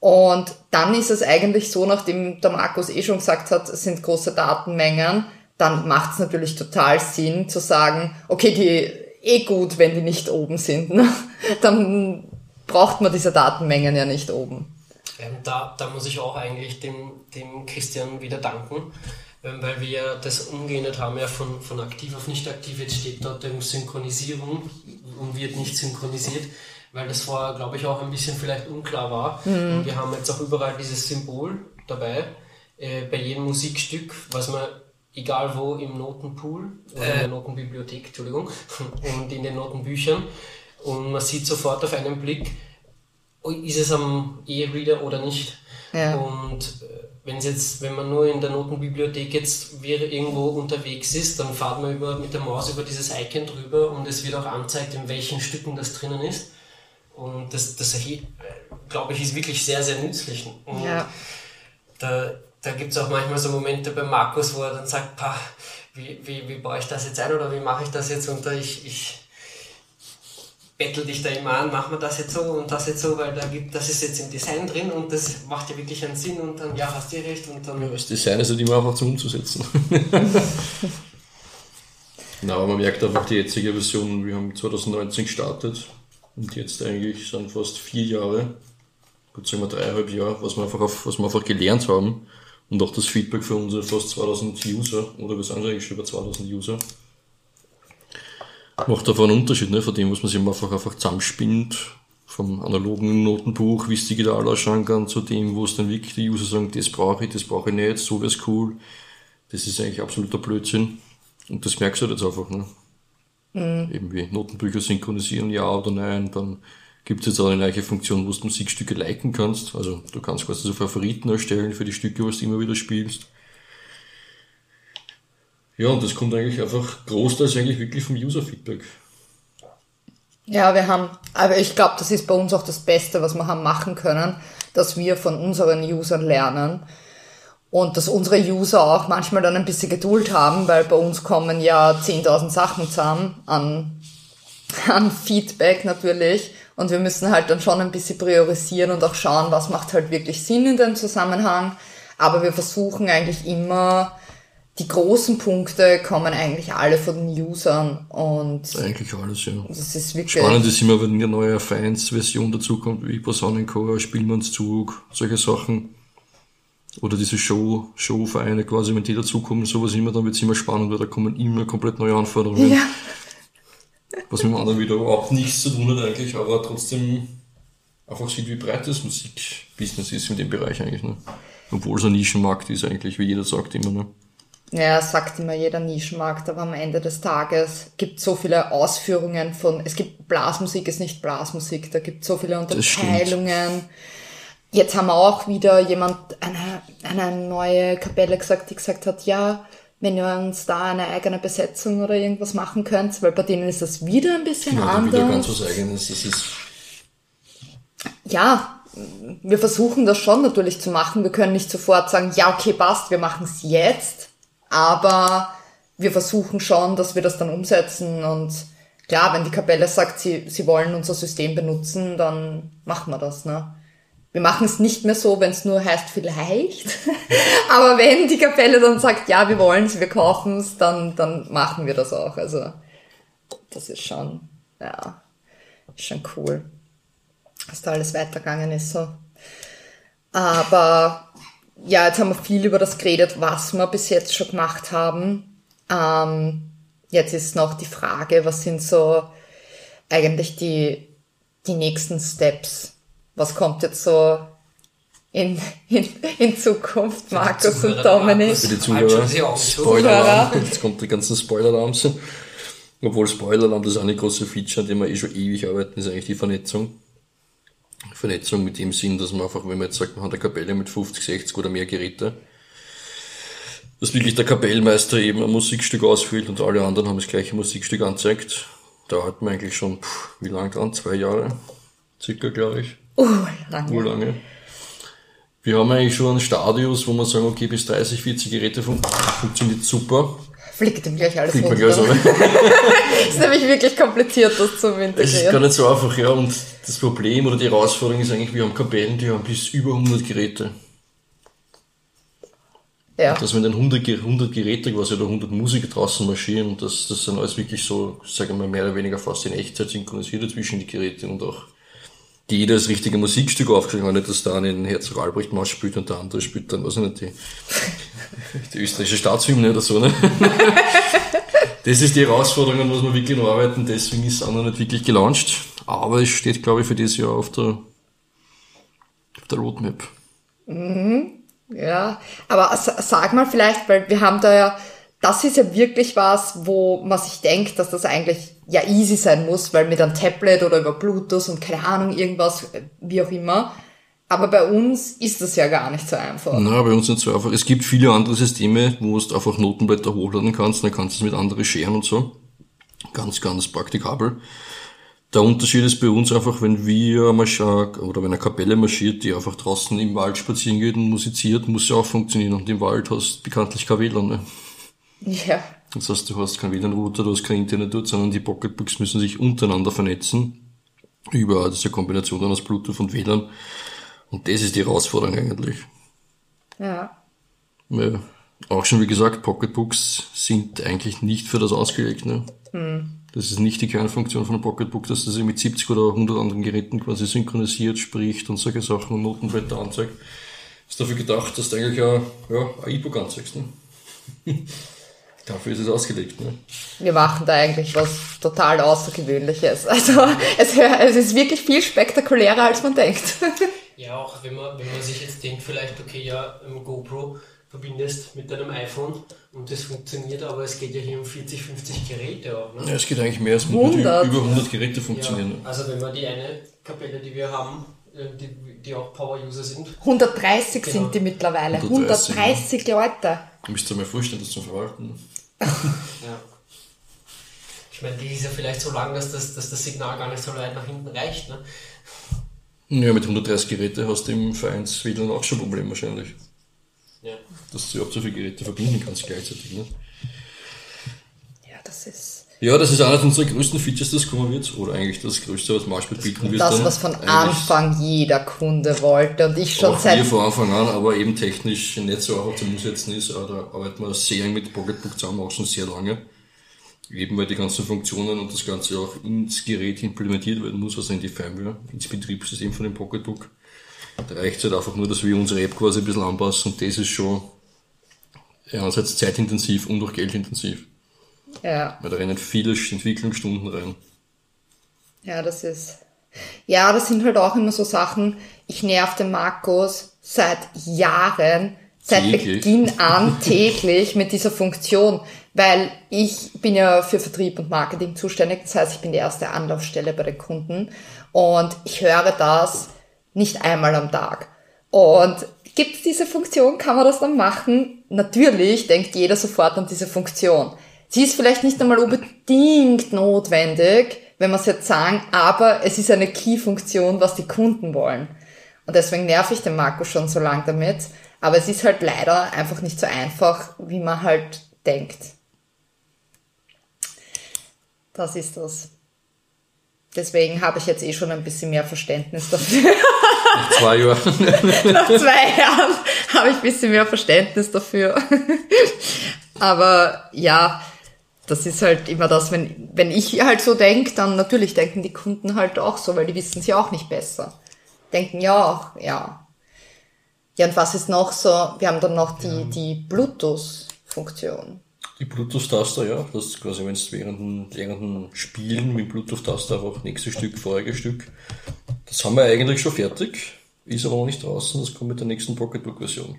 Und dann ist es eigentlich so, nachdem der Markus eh schon gesagt hat, es sind große Datenmengen, dann macht es natürlich total Sinn zu sagen, okay, die eh gut, wenn die nicht oben sind. Ne? Dann braucht man diese Datenmengen ja nicht oben. Ähm, da, da muss ich auch eigentlich dem, dem Christian wieder danken, ähm, weil wir ja das umgeändert haben, ja von, von aktiv auf nicht aktiv. Jetzt steht dort ähm, Synchronisierung und wird nicht synchronisiert, weil das vorher, glaube ich, auch ein bisschen vielleicht unklar war. Und wir haben jetzt auch überall dieses Symbol dabei, äh, bei jedem Musikstück, was man egal wo im Notenpool oder in der Notenbibliothek, Entschuldigung, und in den Notenbüchern. Und man sieht sofort auf einen Blick, oh, ist es am E-Reader oder nicht. Ja. Und äh, wenn jetzt, wenn man nur in der Notenbibliothek jetzt irgendwo unterwegs ist, dann fahrt man über, mit der Maus über dieses Icon drüber und es wird auch angezeigt, in welchen Stücken das drinnen ist. Und das, das glaube ich, ist wirklich sehr, sehr nützlich. Und Ja. da, da gibt es auch manchmal so Momente bei Markus, wo er dann sagt, Pah, wie, wie, wie baue ich das jetzt ein oder wie mache ich das jetzt? Und da ich, ich bettel dich da immer an, machen wir das jetzt so und das jetzt so, weil da gibt, das ist jetzt im Design drin und das macht ja wirklich einen Sinn und dann, ja, hast du recht und dann. Das Design ist halt immer einfach zum Umzusetzen. Na, aber man merkt einfach die jetzige Version, wir haben 2019 gestartet und jetzt eigentlich sind fast vier Jahre, gut sagen wir dreieinhalb Jahre, was wir einfach, auf, was wir einfach gelernt haben Und auch das Feedback für unsere fast 2000 User, oder wir sind eigentlich schon über 2000 User, macht einfach einen Unterschied, ne, von dem, was man sich einfach, einfach zusammenspinnt, vom analogen Notenbuch, wie es digital ausschauen kann, zu dem, wo es dann wirklich die User sagen, das brauche ich, das brauche ich nicht, so wäre cool. Das ist eigentlich absoluter Blödsinn. Und das merkst du jetzt einfach, ne? Mhm. Eben wie Notenbücher synchronisieren, ja oder nein, dann gibt es jetzt auch eine gleiche Funktion, wo du Musikstücke liken kannst. Also du kannst quasi so Favoriten erstellen für die Stücke, was du immer wieder spielst. Ja, und das kommt eigentlich einfach großteils eigentlich wirklich vom User-Feedback. Ja, wir haben, aber ich glaube, das ist bei uns auch das Beste, was wir haben machen können, dass wir von unseren Usern lernen. Und dass unsere User auch manchmal dann ein bisschen Geduld haben, weil bei uns kommen ja 10.000 Sachen zusammen an, an Feedback natürlich. Und wir müssen halt dann schon ein bisschen priorisieren und auch schauen, was macht halt wirklich Sinn in dem Zusammenhang, aber wir versuchen eigentlich immer die großen Punkte kommen eigentlich alle von den Usern und eigentlich alles, ja. Das ist wirklich Spannend ist immer, wenn eine neue Fans-Version dazukommt, wie Posaunenchor, Spielmannszug, solche Sachen. Oder diese Show, Showvereine quasi, wenn die dazukommen, sowas immer, dann wird es immer spannend, weil da kommen immer komplett neue Anforderungen. Ja. Was mit dem anderen wieder überhaupt nichts zu tun hat eigentlich, aber trotzdem einfach sieht, wie breit das Musikbusiness ist in dem Bereich eigentlich. Ne? Obwohl es ein Nischenmarkt ist eigentlich, wie jeder sagt immer. Ne? Ja, sagt immer jeder Nischenmarkt, aber am Ende des Tages gibt so viele Ausführungen von, es gibt Blasmusik, ist nicht Blasmusik, da gibt so viele Unterteilungen. Jetzt haben wir auch wieder jemand, eine, eine neue Kapelle gesagt, die gesagt hat, ja, wenn ihr uns da eine eigene Besetzung oder irgendwas machen könnt, weil bei denen ist das wieder ein bisschen genau, anders. Wieder ganz was eigenes, das ist. Ja, wir versuchen das schon natürlich zu machen. Wir können nicht sofort sagen, ja, okay, passt, wir machen es jetzt aber wir versuchen schon, dass wir das dann umsetzen und klar, wenn die Kapelle sagt, sie, sie wollen unser System benutzen, dann machen wir das, ne? Wir machen es nicht mehr so, wenn es nur heißt vielleicht. Aber wenn die Kapelle dann sagt, ja, wir wollen es, wir kaufen es, dann, dann machen wir das auch. Also das ist schon, ja, ist schon cool, dass da alles weitergegangen ist so. Aber ja, jetzt haben wir viel über das geredet, was wir bis jetzt schon gemacht haben. Ähm, jetzt ist noch die Frage, was sind so eigentlich die, die nächsten Steps? Was kommt jetzt so in, in, in Zukunft, Markus und Dominik? Für die Zuhörer, Spoiler jetzt kommt die ganzen Spoiler-Alarms. Obwohl Spoiler-Alarm, das ist eine große Feature, an dem wir eh schon ewig arbeiten, ist eigentlich die Vernetzung. Vernetzung mit dem Sinn, dass man einfach, wenn man jetzt sagt, man hat eine Kapelle mit 50, 60 oder mehr Geräte, dass wirklich der Kapellmeister eben ein Musikstück ausfüllt und alle anderen haben das gleiche Musikstück anzeigt. Da hat man eigentlich schon, pff, wie lange dran? Zwei Jahre? Circa, glaube ich. Uh, lange. Uh, lange. Wir haben eigentlich schon einen Stadius, wo man sagen, okay, bis 30, 40 Geräte fun funktioniert super. Fliegt ihm gleich alles Fliegt runter. gleich so. ist nämlich wirklich kompliziert, das zu integrieren. Es ist gar nicht so einfach, ja. Und das Problem oder die Herausforderung ist eigentlich, wir haben Kapellen, die haben bis über 100 Geräte. Ja. Dass wenn dann 100, 100 Geräte quasi oder 100 Musiker draußen marschieren, dass das dann alles wirklich so, sagen wir mehr oder weniger fast in Echtzeit synchronisiert zwischen die Geräte und auch jeder das richtige Musikstück aufgeschrieben hat, nicht, dass da einen Herzog Albrecht Maus spielt und der andere spielt dann, weiß ich nicht, die, die österreichische Staatshymne oder so, ne? Das ist die Herausforderung, an was wir wirklich noch arbeiten, deswegen ist es auch noch nicht wirklich gelauncht. Aber es steht, glaube ich, für dieses Jahr auf der, auf der Roadmap. Mhm. Ja, aber sag mal vielleicht, weil wir haben da ja, das ist ja wirklich was, wo man sich denkt, dass das eigentlich ja easy sein muss, weil mit einem Tablet oder über Bluetooth und keine Ahnung, irgendwas, wie auch immer. Aber bei uns ist das ja gar nicht so einfach. Na, bei uns nicht so einfach. Es gibt viele andere Systeme, wo du einfach Notenblätter hochladen kannst, dann kannst du es mit anderen scheren und so. Ganz, ganz praktikabel. Der Unterschied ist bei uns einfach, wenn wir marschar, oder wenn eine Kapelle marschiert, die einfach draußen im Wald spazieren geht und musiziert, muss ja auch funktionieren. Und im Wald hast du bekanntlich kein WLAN. Ne? Ja. Das heißt, du hast keinen WLAN-Router, du hast kein Internet dort, sondern die Pocketbooks müssen sich untereinander vernetzen. Über diese Kombination aus Bluetooth und WLAN. Und das ist die Herausforderung eigentlich. Ja. Weil, auch schon wie gesagt, Pocketbooks sind eigentlich nicht für das ausgelegt. Ne? Hm. Das ist nicht die Kernfunktion von einem Pocketbook, dass das mit 70 oder 100 anderen Geräten quasi synchronisiert, spricht und solche Sachen und Notenblätter anzeigt. ist dafür gedacht, dass du eigentlich ein, ja, ein E-Book anzeigst. Ne? Dafür ist es ausgelegt. Ne? Wir machen da eigentlich was total Außergewöhnliches. Also es, es ist wirklich viel spektakulärer, als man denkt. Ja, auch wenn man, wenn man sich jetzt denkt, vielleicht, okay, ja, ein GoPro verbindest mit deinem iPhone und das funktioniert, aber es geht ja hier um 40, 50 Geräte auch. Ne? Ja, es geht eigentlich mehr als mit 100. über 100 Geräte funktionieren. Ja, also wenn man die eine Kapelle, die wir haben, äh, die, die auch Power-User sind, 130 Genau. sind die mittlerweile. 130, 130 Leute. Du müsst dir mal vorstellen, das zu verwalten. Ja. Ich meine, die ist ja vielleicht so lang, dass das, dass das Signal gar nicht so weit nach hinten reicht. Ne? Ja, mit 130 Geräten hast du im Vereins-WLAN auch schon ein Problem wahrscheinlich. Ja. Dass du überhaupt so viele Geräte verbinden kannst gleichzeitig. Ne? Ja, das ist Ja, das ist eines unserer größten Features, das kommen wird. Oder eigentlich das größte, was Marshall bieten wird. das, was von Anfang jeder Kunde wollte. Und ich schon auch seit wir von Anfang an, aber eben technisch nicht so einfach zum Umsetzen ist. Aber Da arbeiten wir sehr eng mit Pocketbook zusammen, auch schon sehr lange. Eben weil die ganzen Funktionen und das Ganze auch ins Gerät implementiert werden muss, also in die Firmware, ins Betriebssystem von dem Pocketbook. Da reicht es halt einfach nur, dass wir unsere App quasi ein bisschen anpassen und das ist schon einerseits zeitintensiv und auch geldintensiv. Ja, Weil da rennen viele Entwicklungsstunden rein. ja, das ist. Ja, das sind halt auch immer so Sachen. Ich nerv den Markus seit Jahren, seit Täglich. Beginn an täglich mit dieser Funktion, weil ich bin ja für Vertrieb und Marketing zuständig. Das heißt, ich bin die erste Anlaufstelle bei den Kunden und ich höre das nicht einmal am Tag. Und gibt es diese Funktion? Kann man das dann machen? Natürlich denkt jeder sofort an diese Funktion. Sie ist vielleicht nicht einmal unbedingt notwendig, wenn wir es jetzt sagen, aber es ist eine Key-Funktion, was die Kunden wollen. Und deswegen nerv ich den Marco schon so lang damit. Aber es ist halt leider einfach nicht so einfach, wie man halt denkt. Das ist das. Deswegen habe ich jetzt eh schon ein bisschen mehr Verständnis dafür. Nach zwei Jahren. Nach zwei Jahren habe ich ein bisschen mehr Verständnis dafür. Aber ja, das ist halt immer das, wenn, wenn ich halt so denke, dann natürlich denken die Kunden halt auch so, weil die wissen es ja auch nicht besser. Denken ja auch, ja. Ja, und was ist noch so? Wir haben dann noch die, die Bluetooth-Funktion. Die Bluetooth-Taster, ja, das ist quasi, wenn es während, dem- während dem Spielen mit dem Bluetooth-Taster einfach nächstes Stück, voriges Stück. Das haben wir eigentlich schon fertig, ist aber noch nicht draußen, das kommt mit der nächsten Pocketbook-Version.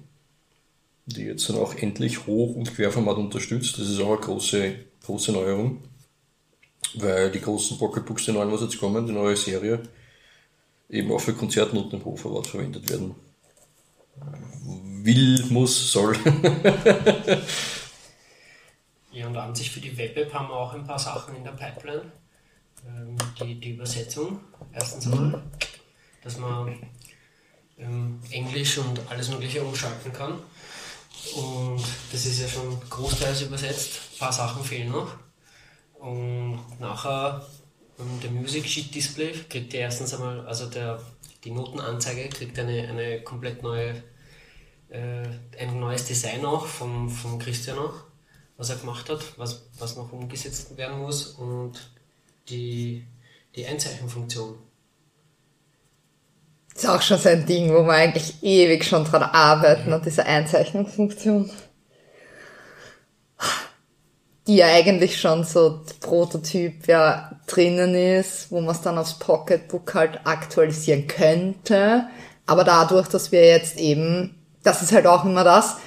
Die jetzt dann auch endlich Hoch- und Querformat unterstützt. Das ist auch eine große, große Neuerung. Weil die großen Pocketbooks, die neuen, was jetzt kommen, die neue Serie, eben auch für Konzertnoten im Hochformat verwendet werden. Will, muss, soll. Ja, und an sich für die Web-App haben wir auch ein paar Sachen in der Pipeline. Ähm, die, die Übersetzung, erstens einmal, dass man ähm, Englisch und alles Mögliche umschalten kann. Und das ist ja schon großteils übersetzt. Ein paar Sachen fehlen noch. Und nachher der Music Sheet Display kriegt ja erstens einmal, also der, die Notenanzeige kriegt eine, eine komplett neue, äh, ein neues Design auch vom, vom Christian auch, was er gemacht hat, was, was noch umgesetzt werden muss und die, die Einzeichenfunktion. Ist auch schon so ein Ding, wo wir eigentlich ewig schon dran arbeiten, an dieser Einzeichnungsfunktion. Die ja eigentlich schon so Prototyp ja drinnen ist, wo man es dann aufs Pocketbook halt aktualisieren könnte. Aber dadurch, dass wir jetzt eben, das ist halt auch immer das,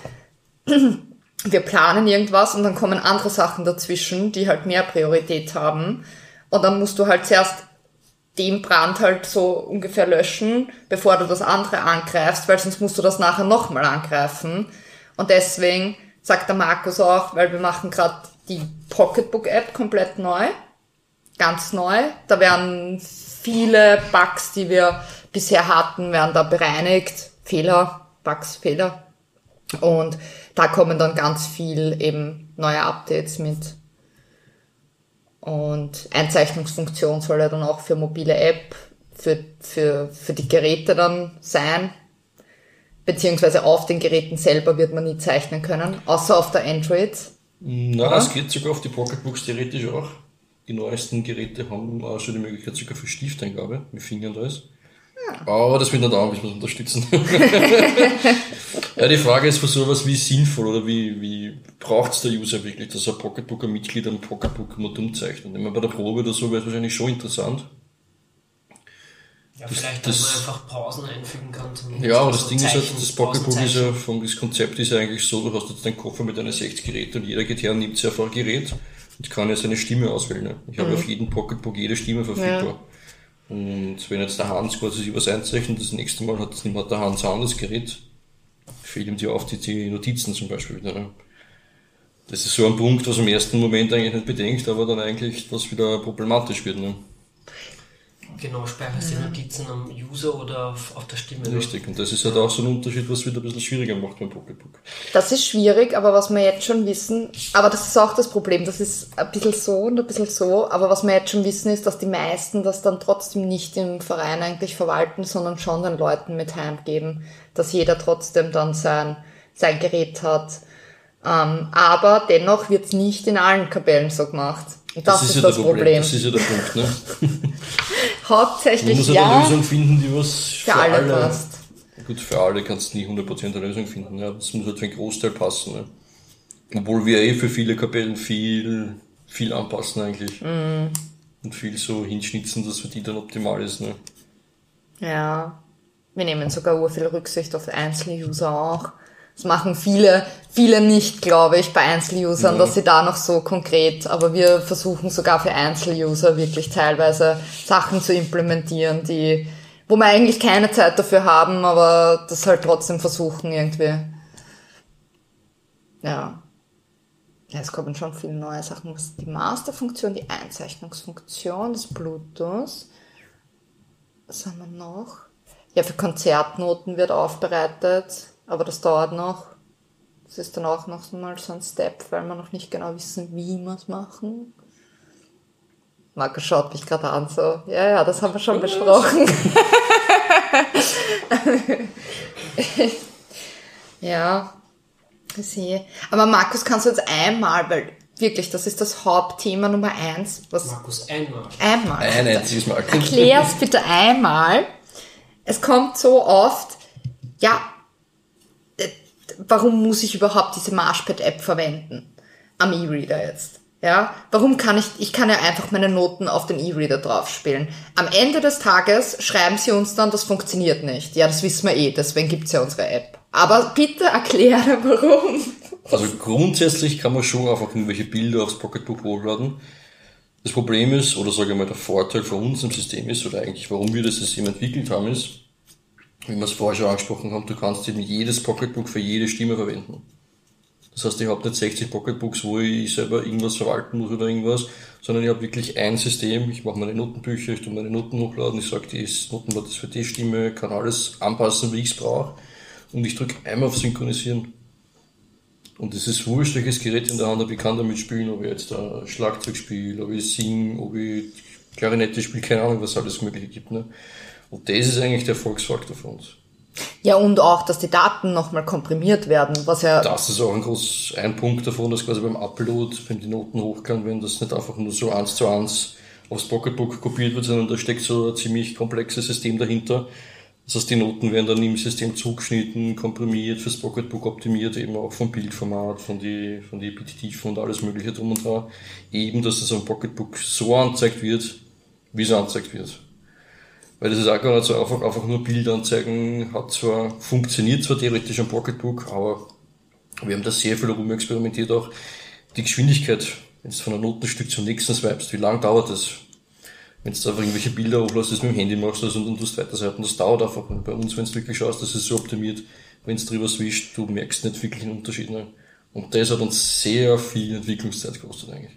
wir planen irgendwas und dann kommen andere Sachen dazwischen, die halt mehr Priorität haben. Und dann musst du halt zuerst den Brand halt so ungefähr löschen, bevor du das andere angreifst, weil sonst musst du das nachher nochmal angreifen. Und deswegen sagt der Markus auch, weil wir machen gerade die Pocketbook-App komplett neu, ganz neu. Da werden viele Bugs, die wir bisher hatten, werden da bereinigt. Fehler, Bugs, Fehler. Und da kommen dann ganz viel eben neue Updates mit. Und Einzeichnungsfunktion soll ja dann auch für mobile App, für, für, für die Geräte dann sein. Beziehungsweise auf den Geräten selber wird man nie zeichnen können, außer auf der Android. Na, es geht sogar auf die Pocketbooks theoretisch auch. Die neuesten Geräte haben auch schon die Möglichkeit sogar für Stifteingabe mit Fingern da ist. Aber das mit der Daumen müssen wir unterstützen. ja, die Frage ist für sowas wie sinnvoll oder wie, wie braucht's der User wirklich, dass ein Pocketbook ein Mitglied am Pocketbook immer dumm zeichnet. Immer bei der Probe oder so wäre es wahrscheinlich schon interessant. Ja, vielleicht, dass man einfach Pausen einfügen kann. Zum Ja, aber das Ding ist halt, das Pocketbook ist ja, vom, das Konzept ist ja eigentlich so, du hast jetzt deinen Koffer mit deinen 60 Geräten und jeder geht her und nimmt sich einfach ein Gerät und kann ja seine Stimme auswählen. Ne? Ich habe auf jedem Pocketbook jede Stimme verfügbar. Und wenn jetzt der Hans quasi sich was einzeichnet, das nächste Mal hat, hat der Hans ein anderes Gerät, fehlt ihm die auf die, die Notizen zum Beispiel wieder. Ne? Das ist so ein Punkt, was im ersten Moment eigentlich nicht bedenkt, aber dann eigentlich was wieder problematisch wird. Ne? Genau, speicherst die Notizen am User oder auf, auf der Stimme. Richtig, und das ist halt auch so ein Unterschied, was wieder ein bisschen schwieriger macht beim Pocketbook. Das ist schwierig, aber was wir jetzt schon wissen, aber das ist auch das Problem, das ist ein bisschen so und ein bisschen so, aber was wir jetzt schon wissen ist, dass die meisten das dann trotzdem nicht im Verein eigentlich verwalten, sondern schon den Leuten mit heimgeben, dass jeder trotzdem dann sein, sein Gerät hat. Ähm, aber dennoch wird's nicht in allen Kapellen so gemacht. Und das, ist, ja das der Problem. Das ist ja der Punkt, ne? Man Hauptsächlich muss halt ja, eine Lösung finden, die was für alle passt. Gut, für alle kannst du nie 100% eine Lösung finden. Ja. Das muss halt für einen Großteil passen. Ne? Obwohl wir eh für viele Kapellen viel, viel anpassen eigentlich. Mhm. Und viel so hinschnitzen, dass für die dann optimal ist. Ne? Ja, wir nehmen sogar viel Rücksicht auf Einzeluser auch. Das machen viele, viele nicht, glaube ich, bei Einzelusern, Ja. dass sie da noch so konkret, aber wir versuchen sogar für Einzeluser wirklich teilweise Sachen zu implementieren, die, wo wir eigentlich keine Zeit dafür haben, aber das halt trotzdem versuchen irgendwie. Ja. Ja, es kommen schon viele neue Sachen. Was die Masterfunktion, die Einzeichnungsfunktion, das Bluetooth. Was haben wir noch? Ja, für Konzertnoten wird aufbereitet, aber das dauert noch. Das ist dann auch noch mal so ein Step, weil wir noch nicht genau wissen, wie wir es machen. Marco schaut mich gerade an, so, ja, ja, das haben wir schon besprochen. ja, ich sehe. Aber Markus, kannst du jetzt einmal, weil wirklich, das ist das Hauptthema Nummer eins, was Markus, einmal. einmal. Ein einziges Mal. Erklär's bitte einmal. Es kommt so oft, ja, warum muss ich überhaupt diese Marshpad-App verwenden? Am E-Reader jetzt. Ja, warum kann ich, ich kann ja einfach meine Noten auf den E-Reader draufspielen. Am Ende des Tages schreiben sie uns dann, das funktioniert nicht. Ja, das wissen wir eh, deswegen gibt's ja unsere App. Aber bitte erkläre, warum. Also grundsätzlich kann man schon einfach irgendwelche Bilder aufs Pocketbook hochladen. Das Problem ist, oder sage ich mal, der Vorteil von uns im System ist, oder eigentlich warum wir das System entwickelt haben, ist, wie wir es vorher schon angesprochen haben, du kannst eben jedes Pocketbook für jede Stimme verwenden. Das heißt, ich habe nicht 60 Pocketbooks, wo ich selber irgendwas verwalten muss oder irgendwas, sondern ich habe wirklich ein System. Ich mache meine Notenbücher, ich tue meine Noten hochladen, ich sage, das Notenblatt ist für die Stimme, kann alles anpassen, wie ich es brauche. Und ich drücke einmal auf Synchronisieren. Und es ist wurscht, welches Gerät in der Hand habe, ich kann damit spielen, ob ich jetzt ein Schlagzeug spiele, ob ich singe, ob ich Klarinette spiele, keine Ahnung, was alles Mögliche gibt. Ne? Und das ist eigentlich der Erfolgsfaktor für uns. Ja, und auch, dass die Daten nochmal komprimiert werden, was ja Das ist auch ein groß ein Punkt davon, dass quasi beim Upload, wenn die Noten hochgehen, wenn das nicht einfach nur so eins zu eins aufs Pocketbook kopiert wird, sondern da steckt so ein ziemlich komplexes System dahinter. Das heißt, die Noten werden dann im System zugeschnitten, komprimiert, fürs Pocketbook optimiert, eben auch vom Bildformat, von die, von die Petitiven und alles mögliche drum und dran. Eben, dass es am Pocketbook so angezeigt wird, wie es angezeigt wird. Weil das ist auch gar nicht so einfach, einfach nur Bilder anzeigen, hat zwar, funktioniert zwar theoretisch am Pocketbook, aber wir haben da sehr viel rumexperimentiert auch. Die Geschwindigkeit, wenn du von einem Notenstück zum nächsten swipest, wie lang dauert das? Wenn du einfach irgendwelche Bilder hochlässt, das mit dem Handy machst das und dann tust du weiterseiten, das dauert einfach. Und bei uns, wenn du wirklich schaust, das ist so optimiert, wenn du drüber swischt, du merkst nicht wirklich einen Unterschied. Ne? Und das hat uns sehr viel Entwicklungszeit gekostet eigentlich.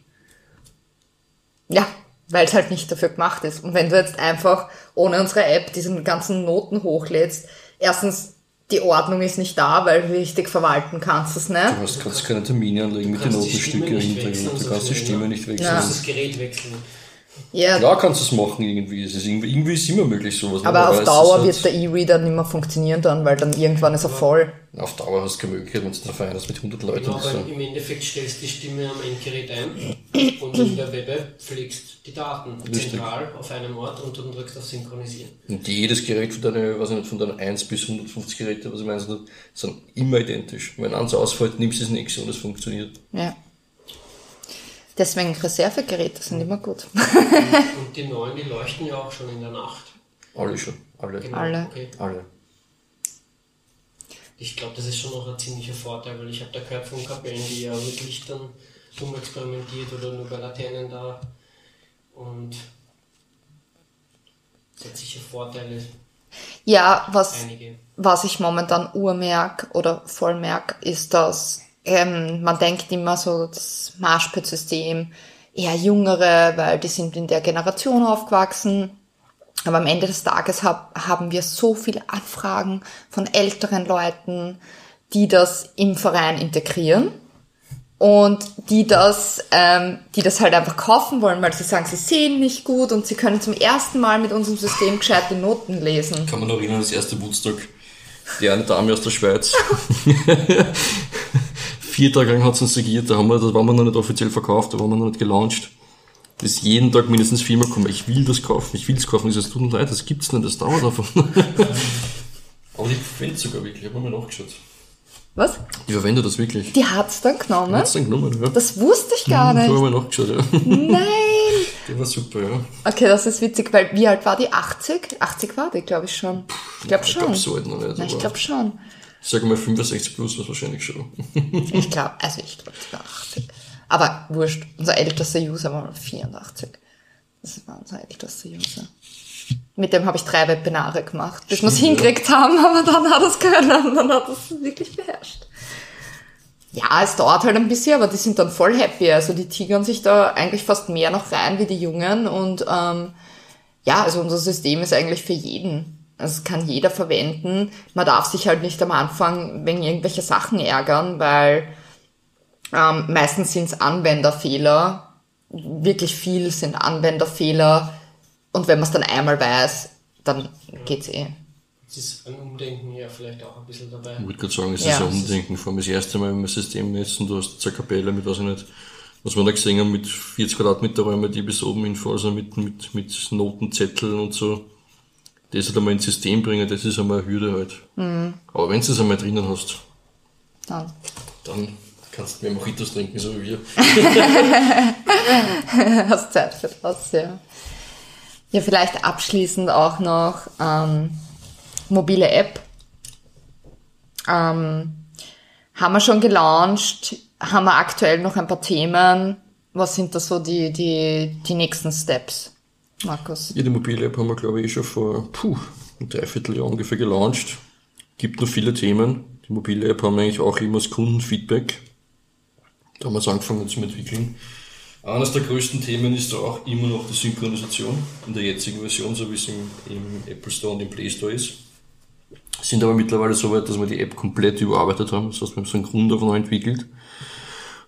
Ja, weil es halt nicht dafür gemacht ist. Und wenn du jetzt einfach ohne unsere App diesen ganzen Noten hochlädst, erstens, die Ordnung ist nicht da, weil du richtig verwalten kannst es Du nicht. hast, kannst keine Termine anlegen mit den kannst die Stimme Notenstücken nicht hinterher. wechseln, Du kannst die Stimme ja. nicht Du wechseln. musst das Gerät wechseln. Ja, Klar kannst du es machen irgendwie. Es ist irgendwie, irgendwie ist immer möglich sowas. aber auf es ist Dauer halt- wird der E-Reader nicht mehr funktionieren dann, weil dann irgendwann ist er voll. Auf Dauer hast du keine Möglichkeit, wenn du einen Verein hast mit 100 Leuten. Genau, weil so. im Endeffekt stellst du die Stimme am Endgerät ein und in der Web pflegst die Daten Richtig. zentral auf einem Ort und dann drückst auf Synchronisieren. Und jedes Gerät von deinen, weiß ich nicht, von deinen 1 bis 150 Geräte, was ich meine, sind sind immer identisch. Wenn eins ausfällt, nimmst du das nächste und es funktioniert. Ja. Deswegen Reservegeräte sind immer gut. Und die neuen, die leuchten ja auch schon in der Nacht. Alle schon. Alle. Genau, Alle. Okay. Alle. Ich glaube, das ist schon noch ein ziemlicher Vorteil, weil ich habe da gehört von Kapellen, die ja mit Lichtern rumexperimentiert oder nur bei Laternen da. Und es hat sicher Vorteile, Ja, was, einige. was ich momentan urmerk oder voll merk, ist, dass ähm, man denkt immer so, das Marschpit-System eher jüngere, weil die sind in der Generation aufgewachsen. Aber am Ende des Tages hab, haben wir so viele Anfragen von älteren Leuten, die das im Verein integrieren und die das, ähm, die das halt einfach kaufen wollen, weil sie sagen, sie sehen nicht gut und sie können zum ersten Mal mit unserem System gescheite Noten lesen. Kann man noch erinnern, das erste Woodstock. Die eine Dame aus der Schweiz. Vier Tage lang hat es uns segiert, da, haben wir, da waren wir noch nicht offiziell verkauft, da waren wir noch nicht gelauncht. Das ist jeden Tag mindestens viermal kommen, ich will das kaufen, ich will das kaufen. Ich sage, es tut mir leid, das gibt's nicht, das dauert einfach. Aber die verwendet sogar wirklich, ich habe mal nachgeschaut. Was? Die verwendet das wirklich. Die hat's dann genommen? Hat's dann genommen, ja. Das wusste ich gar Ich habe nicht. mal nachgeschaut, ja. Nein! Die war super, ja. Okay, das ist witzig, weil wie alt war die? 80? 80 war die, glaube ich schon. Ich glaube Ich schon. glaube so alt noch nicht. Na, ich glaube schon. Ich sage mal 65 plus was wahrscheinlich schon. Ich glaube, also ich glaube, die war 80. Aber wurscht, unser ältester User war mal 84. Das war unser ältester User. Mit dem habe ich drei Webinare gemacht, bis wir es Stimmt, ja. hingekriegt haben, aber dann hat es können dann hat es wirklich beherrscht. Ja, es dauert halt ein bisschen, aber die sind dann voll happy. Also die tigern sich da eigentlich fast mehr noch rein wie die Jungen und ähm, ja, also unser System ist eigentlich für jeden. Also es kann jeder verwenden. Man darf sich halt nicht am Anfang wegen irgendwelche Sachen ärgern, weil ähm, meistens sind es Anwenderfehler. Wirklich viel sind Anwenderfehler. Und wenn man es dann einmal weiß, dann geht's eh. Es ist ein Umdenken ja vielleicht auch ein bisschen dabei. Ich würde gerade sagen, es Ja. ist ein Umdenken. Vor allem das erste Mal, wenn wir ein System messen, du hast eine Kapelle mit, weiß ich nicht, was wir da gesehen haben, mit 40 Quadratmeter Räume, die bis oben in also mit, mit, mit Notenzetteln und so. Das halt einmal ins System bringen, das ist einmal eine Hürde halt. Mhm. Aber wenn du es einmal drinnen hast, Dann. dann kannst du mehr Mojitos trinken, so wie wir. Hast Zeit für das, ja. Ja, vielleicht abschließend auch noch ähm, mobile App. Ähm, haben wir schon gelauncht, haben wir aktuell noch ein paar Themen. Was sind da so die, die, die nächsten Steps, Markus? Ja, die mobile App haben wir, glaube ich, eh schon vor puh, ein Dreivierteljahr ungefähr gelauncht. Gibt noch viele Themen. Die mobile App haben wir eigentlich auch immer das Kundenfeedback. Da haben wir es angefangen zu entwickeln. Eines der größten Themen ist da auch immer noch die Synchronisation in der jetzigen Version, so wie es im, im Apple Store und im Play Store ist. Sind aber mittlerweile so weit, dass wir die App komplett überarbeitet haben. Das heißt, wir haben so einen Grund auf neu entwickelt.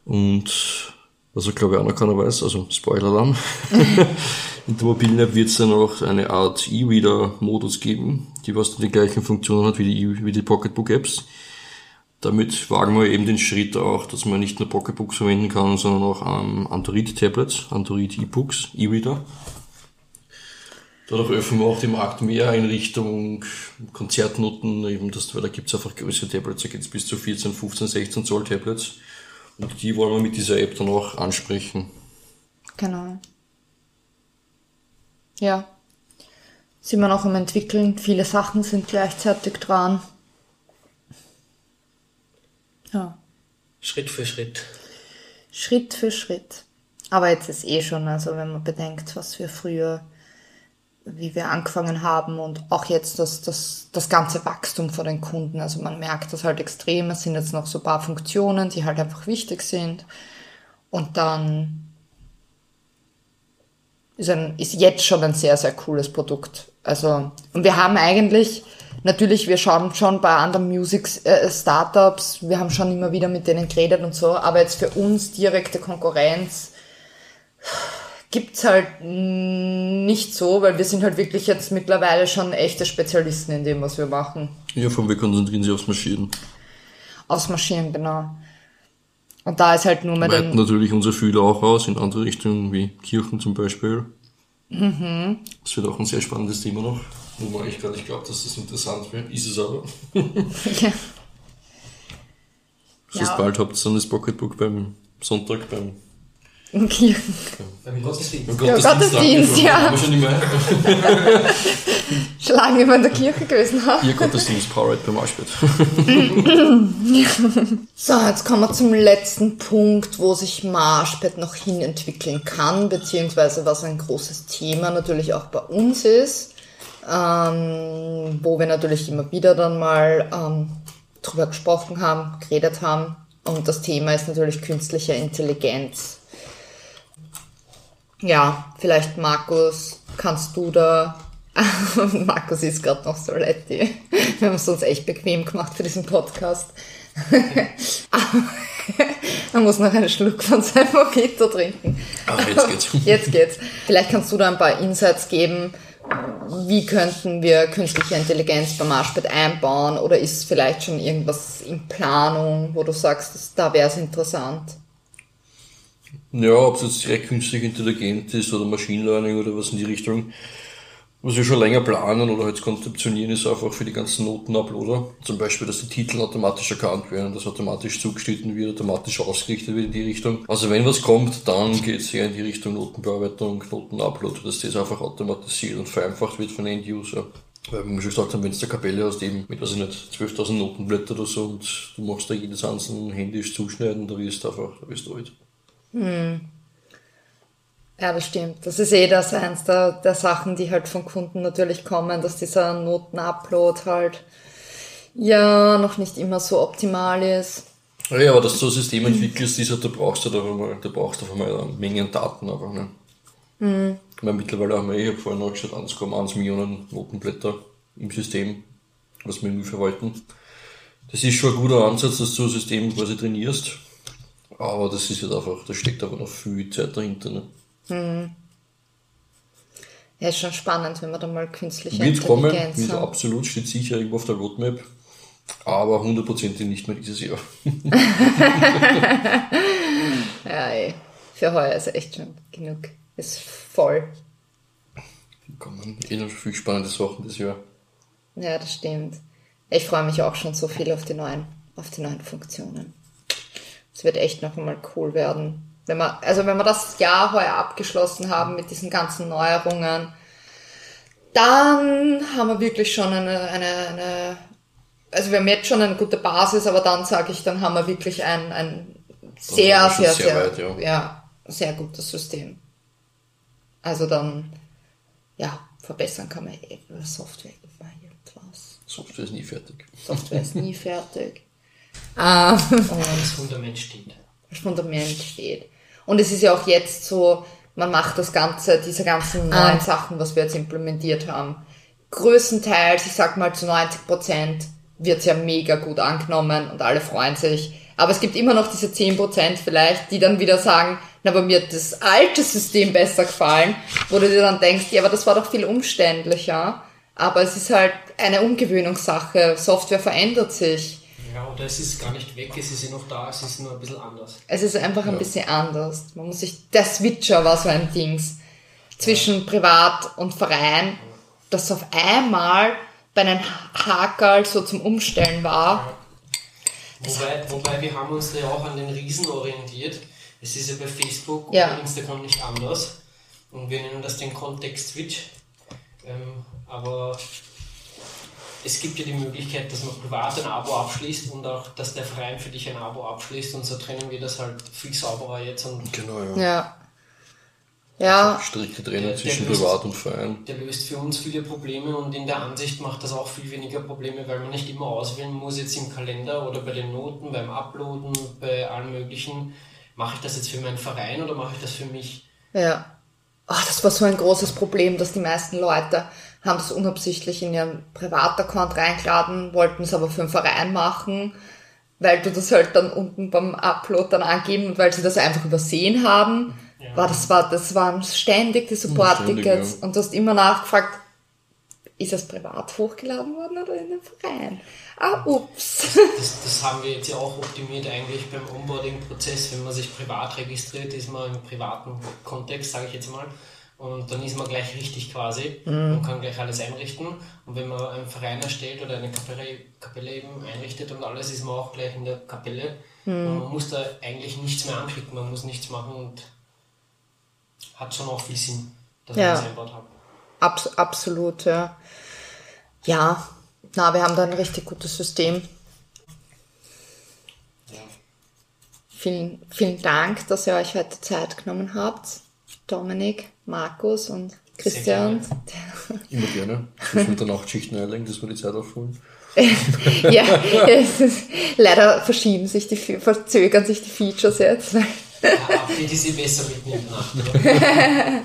Und was ich glaube ich auch noch keiner weiß, also Spoiler-Alarm. In der mobilen App wird es dann auch eine Art E-Reader-Modus geben, die was dann die gleichen Funktionen hat wie die, E- wie die Pocketbook-Apps. Damit wagen wir eben den Schritt auch, dass man nicht nur Pocketbooks verwenden kann, sondern auch ähm, Android-Tablets, Android-E-Books, E-Reader. Dadurch öffnen wir auch den Markt mehr in Richtung Konzertnoten, eben das, weil da gibt's einfach größere Tablets, da geht's bis zu 14, 15, 16 Zoll Tablets. Und die wollen wir mit dieser App dann auch ansprechen. Genau. Ja. Sind wir noch am entwickeln. Viele Sachen sind gleichzeitig dran. Ja. Schritt für Schritt. Schritt für Schritt. Aber jetzt ist eh schon, also wenn man bedenkt, was wir früher, wie wir angefangen haben und auch jetzt das, das, das ganze Wachstum von den Kunden. Also man merkt das halt extrem. Es sind jetzt noch so ein paar Funktionen, die halt einfach wichtig sind. Und dann ist, ein, ist jetzt schon ein sehr, sehr cooles Produkt. Also, und wir haben eigentlich, natürlich, wir schauen schon bei anderen Music äh, Startups, wir haben schon immer wieder mit denen geredet und so, aber jetzt für uns direkte Konkurrenz gibt's halt nicht so, weil wir sind halt wirklich jetzt mittlerweile schon echte Spezialisten in dem, was wir machen. Ja, von wir konzentrieren sich aufs Marschieren. Aufs Marschieren, genau. Und da ist halt nur mehr Weiten natürlich unser Fühler auch aus in andere Richtungen, wie Kirchen zum Beispiel. Mhm. Das wird auch ein sehr spannendes Thema noch, wo man eigentlich gar nicht glaubt, dass das interessant wäre. Ist es aber. ja, Das heißt, Ja. bald habt ihr dann das Pocketbook beim Sonntag beim, Kirchen. Beim Gottesdienst. beim Ja, Gottesdienst, ja. Haben wir schon immer. schon lange nicht mehr in der Kirche gewesen habe. Ihr Gottesdienst, Powerade beim Arschbett. So, jetzt kommen wir zum letzten Punkt, wo sich Marschbett noch hin entwickeln kann, beziehungsweise was ein großes Thema natürlich auch bei uns ist, ähm, wo wir natürlich immer wieder dann mal ähm, drüber gesprochen haben, geredet haben. Und das Thema ist natürlich künstliche Intelligenz. Ja, vielleicht Markus, kannst du da... Markus ist gerade noch so letti. Wir haben es uns echt bequem gemacht für diesen Podcast. er muss noch einen Schluck von seinem Mojito trinken. Ah, jetzt geht's. Jetzt geht's. Vielleicht kannst du da ein paar Insights geben. Wie könnten wir künstliche Intelligenz beim Marschbett einbauen? Oder ist vielleicht schon irgendwas in Planung, wo du sagst, da wäre es interessant? Ja, ob es jetzt direkt künstlich intelligent ist oder Machine Learning oder was in die Richtung. Was wir schon länger planen oder halt konzeptionieren, ist einfach für die ganzen Notenuploader. Zum Beispiel, dass die Titel automatisch erkannt werden, dass automatisch zugeschnitten wird, automatisch ausgerichtet wird in die Richtung. Also wenn was kommt, dann geht es eher in die Richtung Notenbearbeitung, Notenupload, dass das einfach automatisiert und vereinfacht wird von End-User. Weil wir schon gesagt haben, wenn du eine Kapelle hast, eben mit, weiß ich nicht, 12.000 Notenblätter oder so und du machst da jedes einzelne händisch zuschneiden, da wirst du einfach, da wirst du alt. Ja, das stimmt. Das ist eh das eins der, der Sachen, die halt von Kunden natürlich kommen, dass dieser Notenupload halt ja noch nicht immer so optimal ist. Ja, aber dass du ein System entwickelst, ist halt, da brauchst du da einmal, da brauchst du auf einmal eine Menge an Daten einfach, ne? Mhm. Weil mittlerweile haben wir, ich habe vorhin noch geschaut, 1,1 Millionen Notenblätter im System, was wir irgendwie verwalten. Das ist schon ein guter Ansatz, dass du ein System quasi trainierst. Aber das ist halt einfach, da steckt aber noch viel Zeit dahinter, ne? Ja, ist schon spannend, wenn wir da mal künstliche Wird kommen, wird absolut, steht sicher irgendwo auf der Roadmap. Aber hundertprozentig nicht mehr dieses Jahr. Ja, ey. Für heuer ist echt schon genug. Ist voll. Kommen eh noch viel spannende Sachen das Jahr. Ja, das stimmt. Ich freue mich auch schon so viel auf die neuen, auf die neuen Funktionen. Es wird echt noch einmal cool werden. Wenn wir, also wenn wir das Jahr heuer abgeschlossen haben mit diesen ganzen Neuerungen, dann haben wir wirklich schon eine, eine, eine also wir haben jetzt schon eine gute Basis, aber dann sage ich, dann haben wir wirklich ein, ein sehr, sehr, sehr, sehr weit, ja. ja, sehr gutes System. Also dann, ja, verbessern kann man eh über Software immer irgendwas. Software ist nie fertig. Software ist nie fertig. Ähm, Das Fundament steht. das Fundament steht. Und es ist ja auch jetzt so, man macht das Ganze, diese ganzen neuen Sachen, was wir jetzt implementiert haben, größtenteils, ich sag mal zu 90 Prozent, wird's ja mega gut angenommen und alle freuen sich. Aber es gibt immer noch diese 10 Prozent vielleicht, die dann wieder sagen, na, aber mir hat das alte System besser gefallen, wo du dir dann denkst, ja, aber das war doch viel umständlicher. Aber es ist halt eine Umgewöhnungssache. Software verändert sich. Ja, oder es ist gar nicht weg, es ist ja noch da, es ist nur ein bisschen anders. Es ist einfach ein bisschen anders. Man muss sich, der Switcher war so ein Dings zwischen Privat und Verein, das auf einmal bei einem Hakerl so zum Umstellen war. Wobei, wobei wir haben uns da ja auch an den Riesen orientiert. Es ist ja bei Facebook Ja. und Instagram nicht anders. Und wir nennen das den Kontext-Switch. Ähm, aber es gibt ja die Möglichkeit, dass man privat ein Abo abschließt und auch, dass der Verein für dich ein Abo abschließt. Und so trennen wir das halt viel sauberer jetzt. Und Genau, ja. Ja. Ja, Strikte Trennung Der- zwischen der löst- Privat und Verein. der löst für uns viele Probleme und in der Ansicht macht das auch viel weniger Probleme, weil man nicht immer auswählen muss, jetzt im Kalender oder bei den Noten, beim Uploaden, bei allem Möglichen. Mache ich das jetzt für meinen Verein oder mache ich das für mich? ja. Oh, das war so ein großes Problem, dass die meisten Leute haben das unabsichtlich in ihren Privataccount reingeladen, wollten es aber für einen Verein machen, weil du das halt dann unten beim Upload dann angeben und weil sie das einfach übersehen haben. Ja. War das, war, das waren ständig die Support-Tickets ja. und du hast immer nachgefragt, ist es privat hochgeladen worden oder in den Verein? Ah, ups. Das, das haben wir jetzt ja auch optimiert eigentlich beim Onboarding-Prozess. Wenn man sich privat registriert, ist man im privaten Kontext, sage ich jetzt mal. Und dann ist man gleich richtig quasi und kann gleich alles einrichten. Und wenn man einen Verein erstellt oder eine Kapelle, Kapelle eben einrichtet und alles, ist man auch gleich in der Kapelle. Und man muss da eigentlich nichts mehr anklicken, man muss nichts machen und hat schon auch viel Sinn, dass Ja. man das einbaut hat. Abs absolut, ja. Ja, na, wir haben da ein richtig gutes System. Ja. Vielen, vielen Dank, dass ihr euch heute Zeit genommen habt. Dominik, Markus und Christian. Immer gerne. Mit der Nachtschichten einlegen, dass wir die Zeit auffüllen. ja, es ist, leider verschieben sich die, verzögern sich die Features jetzt. weil- Ja, Update ist eh besser. Oder?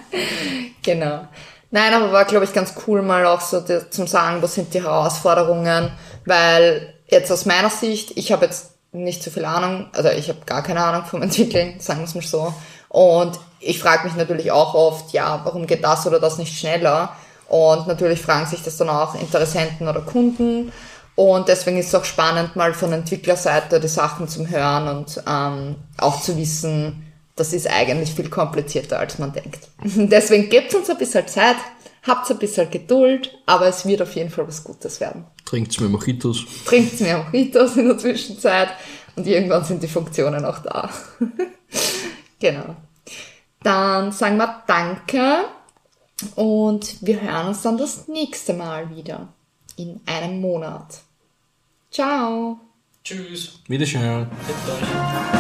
Genau. Nein, aber war, glaube ich, ganz cool, mal auch so die, zum Sagen, was sind die Herausforderungen, weil jetzt aus meiner Sicht, ich habe jetzt nicht so viel Ahnung, also ich habe gar keine Ahnung vom Entwickeln, sagen wir es mal so. Und ich frage mich natürlich auch oft, ja, warum geht das oder das nicht schneller? Und natürlich fragen sich das dann auch Interessenten oder Kunden. Und deswegen ist es auch spannend, mal von Entwicklerseite die Sachen zum Hören und ähm, auch zu wissen, das ist eigentlich viel komplizierter, als man denkt. Deswegen gebt uns ein bisschen Zeit, habt ein bisschen Geduld, aber es wird auf jeden Fall was Gutes werden. Trinkt's mir Mojitos. Trinkt mehr Mojitos in der Zwischenzeit und irgendwann sind die Funktionen auch da. genau. Dann sagen wir Danke und wir hören uns dann das nächste Mal wieder in einem Monat. Ciao! Tschüss. Euch.